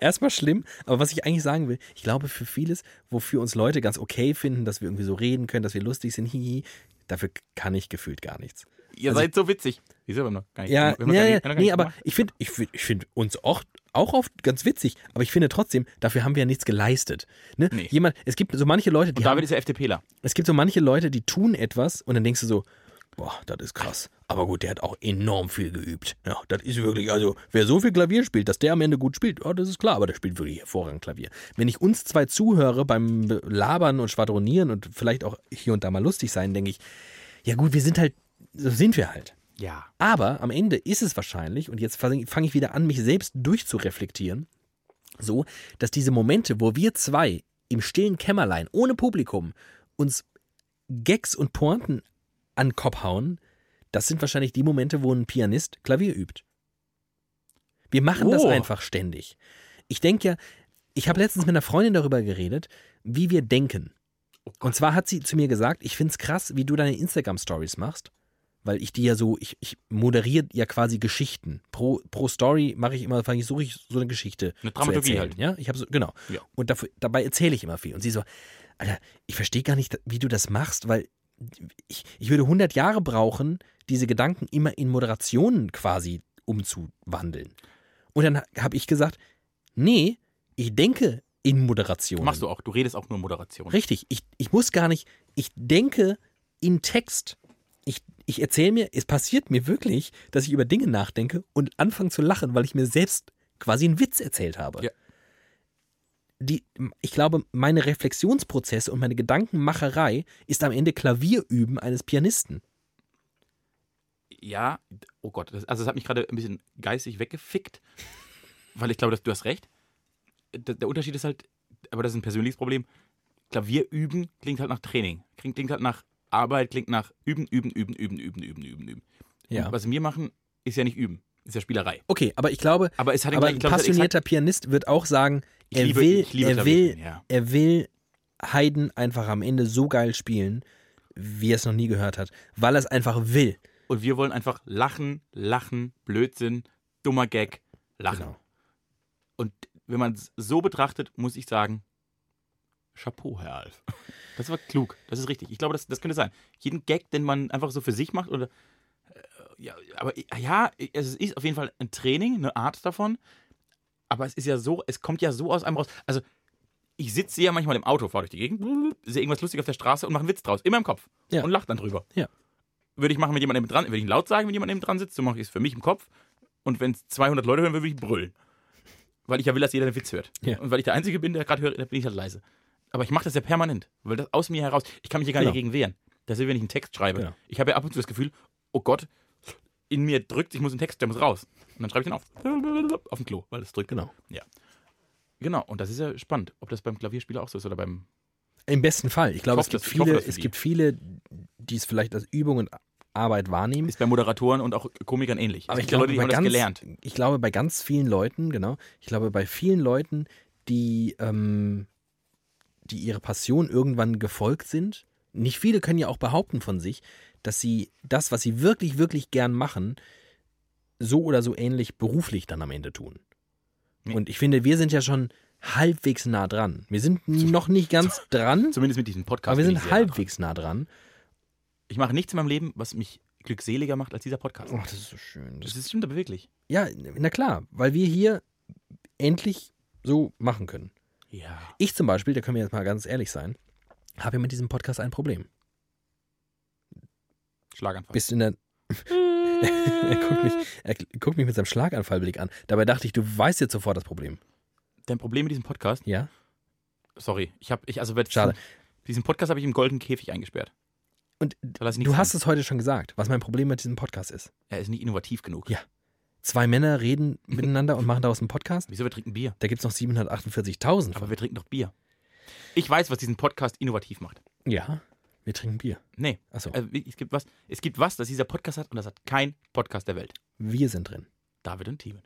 erstmal schlimm, aber was ich eigentlich sagen will, ich glaube für vieles, wofür uns Leute ganz okay finden, dass wir irgendwie so reden können, dass wir lustig sind, hihi, dafür kann ich gefühlt gar nichts. Ihr Also- seid so witzig. Wieso haben wir noch gar nicht Ja, haben ja, ja, nicht- haben nee, aber gemacht. ich finde ich find, ich find uns auch, auch oft ganz witzig, aber ich finde trotzdem, dafür haben wir ja nichts geleistet. Ne? Nee. Jemand, es gibt so manche Leute, die Und haben, David ist ja FDPler. es gibt so manche Leute, die tun etwas und dann denkst du so, boah, das ist krass. Aber gut, der hat auch enorm viel geübt. Ja, das ist wirklich, also, wer so viel Klavier spielt, dass der am Ende gut spielt, ja, das ist klar, aber der spielt wirklich hervorragend Klavier. Wenn ich uns zwei zuhöre beim Labern und Schwadronieren und vielleicht auch hier und da mal lustig sein, denke ich, ja gut, wir sind halt, so sind wir halt. Ja. Aber am Ende ist es wahrscheinlich, und jetzt fange fang ich wieder an, mich selbst durchzureflektieren, so, dass diese Momente, wo wir zwei im stillen Kämmerlein, ohne Publikum, uns Gags und Pointen an den Kopf hauen, das sind wahrscheinlich die Momente, wo ein Pianist Klavier übt. Wir machen das Oh. einfach ständig. Ich denke ja, ich habe letztens mit einer Freundin darüber geredet, wie wir denken. Und zwar hat sie zu mir gesagt, ich finde es krass, wie du deine Instagram-Stories machst. Weil ich die ja so, ich, ich moderiere ja quasi Geschichten. Pro, pro Story mache ich immer, fange ich, suche ich so eine Geschichte. Eine zu Dramaturgie erzählen, halt. Ja, ich habe so, genau. Ja. Und dafür, dabei erzähle ich immer viel. Und sie so, Alter, ich verstehe gar nicht, wie du das machst, weil ich, ich würde 100 Jahre brauchen, diese Gedanken immer in Moderationen quasi umzuwandeln. Und dann habe ich gesagt, nee, ich denke in Moderationen. Machst du auch. Du redest auch nur Moderation. Richtig, ich, ich muss gar nicht, ich denke in Text. Ich, ich erzähle mir, es passiert mir wirklich, dass ich über Dinge nachdenke und anfange zu lachen, weil ich mir selbst quasi einen Witz erzählt habe. Ja. Die, ich glaube, meine Reflexionsprozesse und meine Gedankenmacherei ist am Ende Klavierüben eines Pianisten. Ja, oh Gott, das, also das hat mich gerade ein bisschen geistig weggefickt, weil ich glaube, dass du hast recht. Der, der Unterschied ist halt, aber das ist ein persönliches Problem. Klavier üben klingt halt nach Training, klingt, klingt halt nach Arbeit, klingt nach üben, üben, üben, üben, üben, üben, üben, üben. Ja. Was wir machen, ist ja nicht üben, ist ja Spielerei. Okay, aber ich glaube, Aber es hat aber gleichen- ein glaube, es hat passionierter Pianist wird auch sagen, er liebe- will, er will, ja. er will Haydn einfach am Ende so geil spielen, wie er es noch nie gehört hat, weil er es einfach will. Und wir wollen einfach lachen, lachen, Blödsinn, dummer Gag, lachen. Genau. Und wenn man es so betrachtet, muss ich sagen, Chapeau, Herr Alf. Das war klug. Das ist richtig. Ich glaube, das, das könnte sein. Jeden Gag, den man einfach so für sich macht oder. äh, Ja, aber ja, es ist auf jeden Fall ein Training, eine Art davon. Aber es ist ja so, es kommt ja so aus einem raus. Also, ich sitze ja manchmal im Auto, fahre durch die Gegend, sehe irgendwas lustig auf der Straße und mache einen Witz draus. Immer im Kopf. Ja. Und lache dann drüber. Ja. Würde ich machen, wenn jemand neben dran, würde ich ihn laut sagen, wenn jemand neben dran sitzt, so mache ich es für mich im Kopf. Und wenn es 200 Leute hören, würde ich brüllen. Weil ich ja will, dass jeder den Witz hört. Ja. Und weil ich der Einzige bin, der gerade hört, dann bin ich halt leise. Aber ich mache das ja permanent, weil das aus mir heraus, ich kann mich hier gar Genau. nicht dagegen wehren. Das ist, wenn ich einen Text schreibe. Genau. Ich habe ja ab und zu das Gefühl, oh Gott, in mir drückt, ich muss einen Text, der muss raus. Und dann schreibe ich den auf. Auf dem Klo, weil es drückt. Genau. Genau, und das ist ja spannend, ob das beim Klavierspieler auch so ist oder beim. Im besten Fall. Ich glaube, Ich es hoffe, gibt das- ich hoffe viele, das für es die. gibt viele, die es vielleicht als Übung und Arbeit wahrnehmen. Ist bei Moderatoren und auch Komikern ähnlich. Aber es ich gibt ja glaube, Leute, die haben das ganz, gelernt. ich glaube, bei ganz vielen Leuten, genau, ich glaube, bei vielen Leuten, die, ähm, die ihre Passion irgendwann gefolgt sind, nicht viele können ja auch behaupten von sich, dass sie das, was sie wirklich, wirklich gern machen, so oder so ähnlich beruflich dann am Ende tun. Nee. Und ich finde, wir sind ja schon halbwegs nah dran. Wir sind noch nicht ganz dran, Zumindest mit diesem Podcast. aber wir sind halbwegs nah dran. Ich mache nichts in meinem Leben, was mich glückseliger macht als dieser Podcast. Oh, das ist so schön. Das ist, stimmt aber wirklich. Ja, na klar, weil wir hier endlich so machen können. Ja. Ich zum Beispiel, da können wir jetzt mal ganz ehrlich sein, habe ja mit diesem Podcast ein Problem. Schlaganfall. Bist in der. er, guckt mich, er guckt mich mit seinem Schlaganfallblick an. Dabei dachte ich, du weißt jetzt sofort das Problem. Dein Problem mit diesem Podcast? Ja? Sorry, ich habe, ich, also Schade. diesen Podcast habe ich im goldenen Käfig eingesperrt. Und du hast es heute schon gesagt, was mein Problem mit diesem Podcast ist. Er ist nicht innovativ genug. Ja. Zwei Männer reden miteinander und machen daraus einen Podcast. Wieso wir trinken Bier? Da gibt es noch 748.000 Aber wir trinken doch Bier. Ich weiß, was diesen Podcast innovativ macht. Ja, wir trinken Bier. Nee, Achso, also, es gibt was, es gibt was, das dieser Podcast hat und das hat kein Podcast der Welt. wir sind drin. David und Thiemen.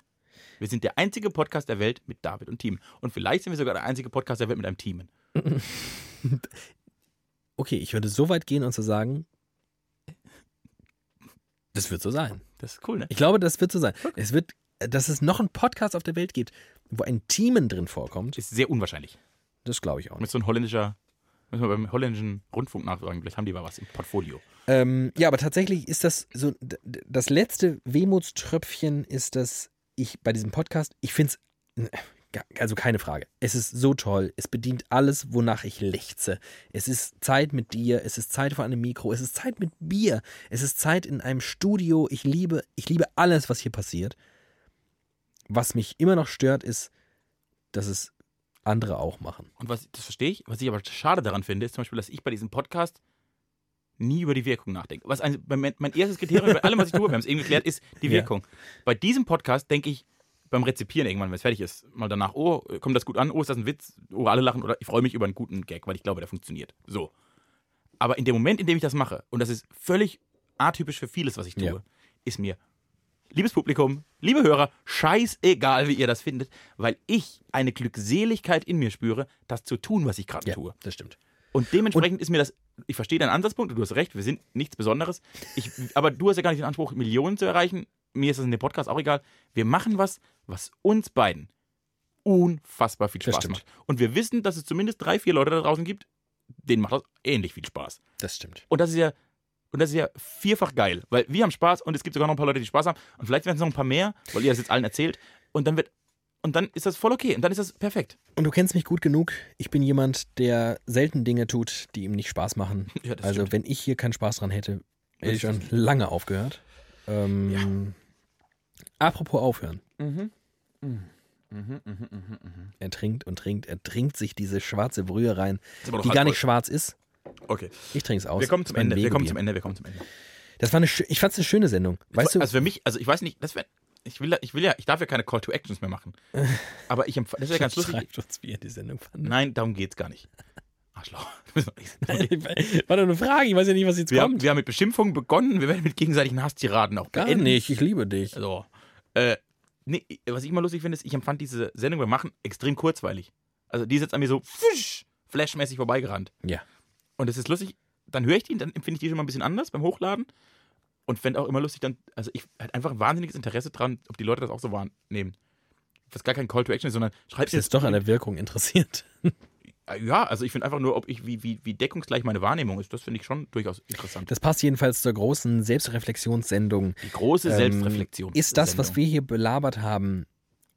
Wir sind der einzige Podcast der Welt mit David und Thiemen. Und vielleicht sind wir sogar der einzige Podcast der Welt mit einem Thiemen. Okay, ich würde so weit gehen und zu sagen, das wird so sein. Das ist cool, ne? Ich glaube, das wird so sein. Es wird, dass es noch einen Podcast auf der Welt gibt, wo ein Teamen drin vorkommt, Ist sehr unwahrscheinlich. das glaube ich auch. Mit so ein holländischer, müssen wir beim holländischen Rundfunk nachfragen, vielleicht haben die mal was im Portfolio. Ähm, ja, aber tatsächlich ist das so, das letzte Wehmutströpfchen ist das, ich bei diesem Podcast, ich finde es, also keine Frage, es ist so toll, es bedient alles, wonach ich lechze. Es ist Zeit mit dir, es ist Zeit vor einem Mikro, es ist Zeit mit Bier, es ist Zeit in einem Studio. Ich liebe, ich liebe alles, was hier passiert. Was mich immer noch stört, ist, dass es andere auch machen. Und was, das verstehe ich. Was ich aber schade daran finde, ist zum Beispiel, dass ich bei diesem Podcast nie über die Wirkung nachdenke. Was ein, mein, mein erstes Kriterium bei allem, was ich tue, wir haben es eben geklärt, ist die Ja. Wirkung. Bei diesem Podcast denke ich beim Rezipieren irgendwann, wenn es fertig ist, mal danach, oh, kommt das gut an, oh, ist das ein Witz, oh, alle lachen oder ich freue mich über einen guten Gag, weil ich glaube, der funktioniert. So. Aber in dem Moment, in dem ich das mache, und das ist völlig atypisch für vieles, was ich tue, Ja. ist mir, liebes Publikum, liebe Hörer, scheißegal, wie ihr das findet, weil ich eine Glückseligkeit in mir spüre, das zu tun, was ich gerade tue. das stimmt. Und dementsprechend ist mir das, ich verstehe deinen Ansatzpunkt, du hast recht, wir sind nichts Besonderes. Ich, aber du hast ja gar nicht den Anspruch, Millionen zu erreichen. Mir ist das in dem Podcast auch egal. Wir machen was, was uns beiden unfassbar viel Spaß macht. Und wir wissen, dass es zumindest drei, vier Leute da draußen gibt, denen macht das ähnlich viel Spaß. Das stimmt. Und das ist ja, und das ist ja vierfach geil, weil wir haben Spaß und es gibt sogar noch ein paar Leute, die Spaß haben. Und vielleicht werden es noch ein paar mehr, weil ihr das jetzt allen erzählt. Und dann wird, und dann ist das voll okay. Und dann ist das perfekt. Und du kennst mich gut genug. Ich bin jemand, der selten Dinge tut, die ihm nicht Spaß machen. Ja, also stimmt. wenn ich hier keinen Spaß dran hätte, hätte ich schon lange aufgehört. Ähm, Apropos aufhören. Mhm. Er trinkt und trinkt, er trinkt sich diese schwarze Brühe rein, die halb gar nicht schwarz ist. Okay. Ich trinke es aus. Wir kommen zum Ende. Wir kommen zum Ende. Wir kommen zum Ende. Das war eine, ich fand es eine schöne Sendung. Weißt du, also für mich, also ich weiß nicht, das wär, ich will, ja- ich will ja, ich darf ja keine Call to Actions mehr machen. Aber ich empf- das ist ja ganz lustig. schreibt uns, wie ihr die Sendung fandet. Nein, darum geht's gar nicht. Arschloch. War doch eine Frage, ich weiß ja nicht, was jetzt Wir haben, kommt. wir haben mit Beschimpfungen begonnen, wir werden mit gegenseitigen Hasstiraden auch Gar beenden. nicht, ich liebe dich. Also, äh, nee, was ich immer lustig finde, ist, ich empfand diese Sendung, wir machen, extrem kurzweilig. Also die ist jetzt an mir so pfusch, flashmäßig vorbeigerannt. Ja. Und es ist lustig, dann höre ich die, dann empfinde ich die schon mal ein bisschen anders beim Hochladen. Und fände auch immer lustig, dann, also ich hatte einfach ein wahnsinniges Interesse dran, ob die Leute das auch so wahrnehmen. Was gar kein Call to Action ist, sondern schreib's Ist jetzt doch an der Wirkung interessiert. Äh, Ja, also ich finde einfach nur, ob ich, wie, wie, wie deckungsgleich meine Wahrnehmung ist, das finde ich schon durchaus interessant. Das passt jedenfalls zur großen Selbstreflexionssendung. Die große Ähm, Selbstreflexion. Ist das, was wir hier belabert haben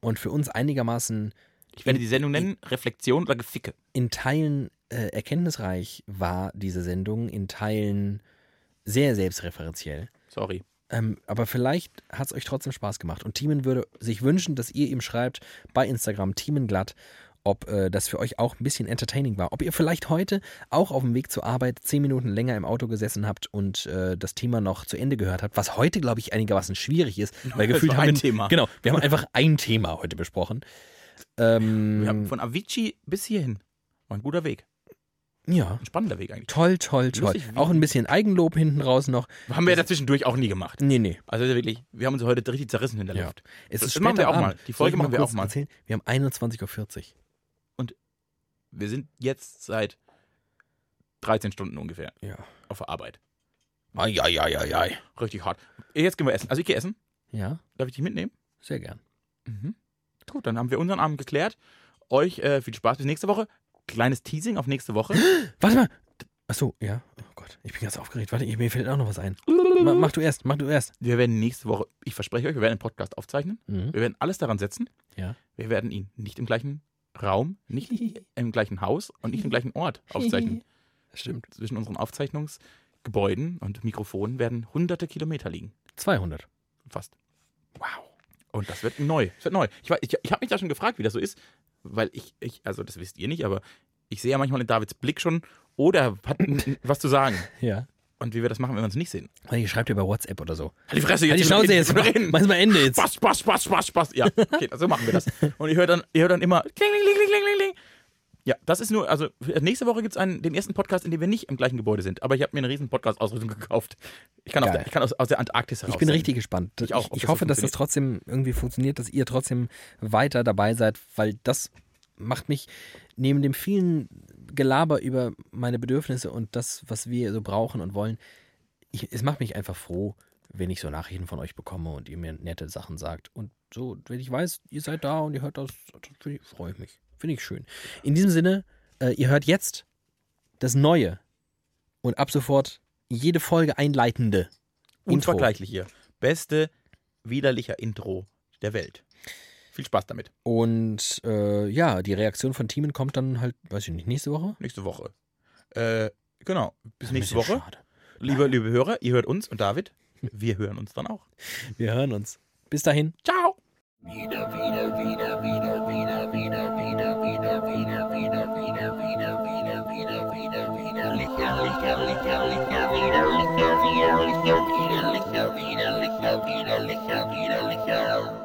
und für uns einigermaßen Ich werde die Sendung nennen, Reflexion oder Geficke. in Teilen äh, erkenntnisreich war, diese Sendung, in Teilen sehr selbstreferenziell. Sorry. Ähm, aber vielleicht hat es euch trotzdem Spaß gemacht. Und Teamen würde sich wünschen, dass ihr ihm schreibt bei Instagram Teamenglatt, ob äh, das für euch auch ein bisschen entertaining war. Ob ihr vielleicht heute auch auf dem Weg zur Arbeit zehn Minuten länger im Auto gesessen habt und äh, das Thema noch zu Ende gehört habt, was heute, glaube ich, einigermaßen schwierig ist. Weil Das gefühlt haben ein wir, Thema. Genau, wir haben einfach ein Thema heute besprochen. Ähm, Wir haben von Avicii bis hierhin. War ein guter Weg. ja, Ein spannender Weg eigentlich. toll, toll, toll. Lustig, Auch ein bisschen Eigenlob hinten raus noch. Haben wir ja dazwischendurch auch nie gemacht. Nee, nee. Also wirklich, wir haben uns heute richtig zerrissen in der Ja. Luft. Es Das ist machen wir auch Abend. mal. Die Folge machen wir auch mal. Erzählen? Wir haben 21.40 Uhr. Wir sind jetzt seit 13 Stunden ungefähr Ja. auf der Arbeit. Eieieiei. Richtig hart. Jetzt gehen wir essen. Also ich gehe essen. Ja, Darf ich dich mitnehmen? sehr gern. Mhm. Gut, dann haben wir unseren Abend geklärt. Euch äh, viel Spaß bis nächste Woche. Kleines Teasing auf nächste Woche. Warte mal. Achso, ja. Oh Gott, ich bin ganz aufgeregt. Warte, mir fällt auch noch was ein. Ma, mach du erst, mach du erst. Wir werden nächste Woche, ich verspreche euch, wir werden einen Podcast aufzeichnen. Mhm. Wir werden alles daran setzen. Ja. Wir werden ihn nicht im gleichen Raum, nicht im gleichen Haus und nicht im gleichen Ort aufzeichnen. Stimmt. Zwischen unseren Aufzeichnungsgebäuden und Mikrofonen werden hunderte Kilometer liegen. 200. Fast. Wow. Und das wird neu. Das wird neu. Ich, ich, ich habe mich da schon gefragt, wie das so ist, weil ich, ich, also das wisst ihr nicht, aber ich sehe ja manchmal in Davids Blick schon, oder hat was zu sagen. Ja. Und wie wir das machen, wenn wir uns nicht sehen. Ich schreibe dir bei WhatsApp oder so. Halt die Fresse Halt die wir Schnauze reden, jetzt. Mach, mal Ende jetzt. Spaß, Spaß, Spaß, Spaß, Spaß. Ja, okay, so machen wir das. Und ihr hört dann, hört dann immer kling, kling, kling, kling, kling, kling. Ja, das ist nur, also nächste Woche gibt es den ersten Podcast, in dem wir nicht im gleichen Gebäude sind. Aber ich habe mir eine riesen Podcast-Ausrüstung gekauft. Ich kann, aus Geil. der, ich kann aus, aus der Antarktis heraus. Ich bin richtig gespannt. Ich auch, ich das hoffe, so dass das trotzdem irgendwie funktioniert, dass ihr trotzdem weiter dabei seid, weil das macht mich neben dem vielen Gelaber über meine Bedürfnisse und das, was wir so brauchen und wollen, ich, es macht mich einfach froh, wenn ich so Nachrichten von euch bekomme und ihr mir nette Sachen sagt. Und so, wenn ich weiß, ihr seid da und ihr hört das, freue ich mich. Finde ich schön. In diesem Sinne, äh, ihr hört jetzt das Neue und ab sofort jede Folge einleitende. Unvergleichlich hier. Beste widerlicher Intro der Welt. Viel Spaß damit. Und äh, ja, die Reaktion von Teamen kommt dann halt, weiß ich nicht, nächste Woche? Nächste Woche. Äh, genau. Bis Ein nächste Woche. schade. Liebe, liebe Hörer, ihr hört uns und David. Wir hören uns dann auch. Wir hören uns. Bis dahin. Ciao. Widerlicher, widerlicher, widerlicher, widerlicher, widerlicher.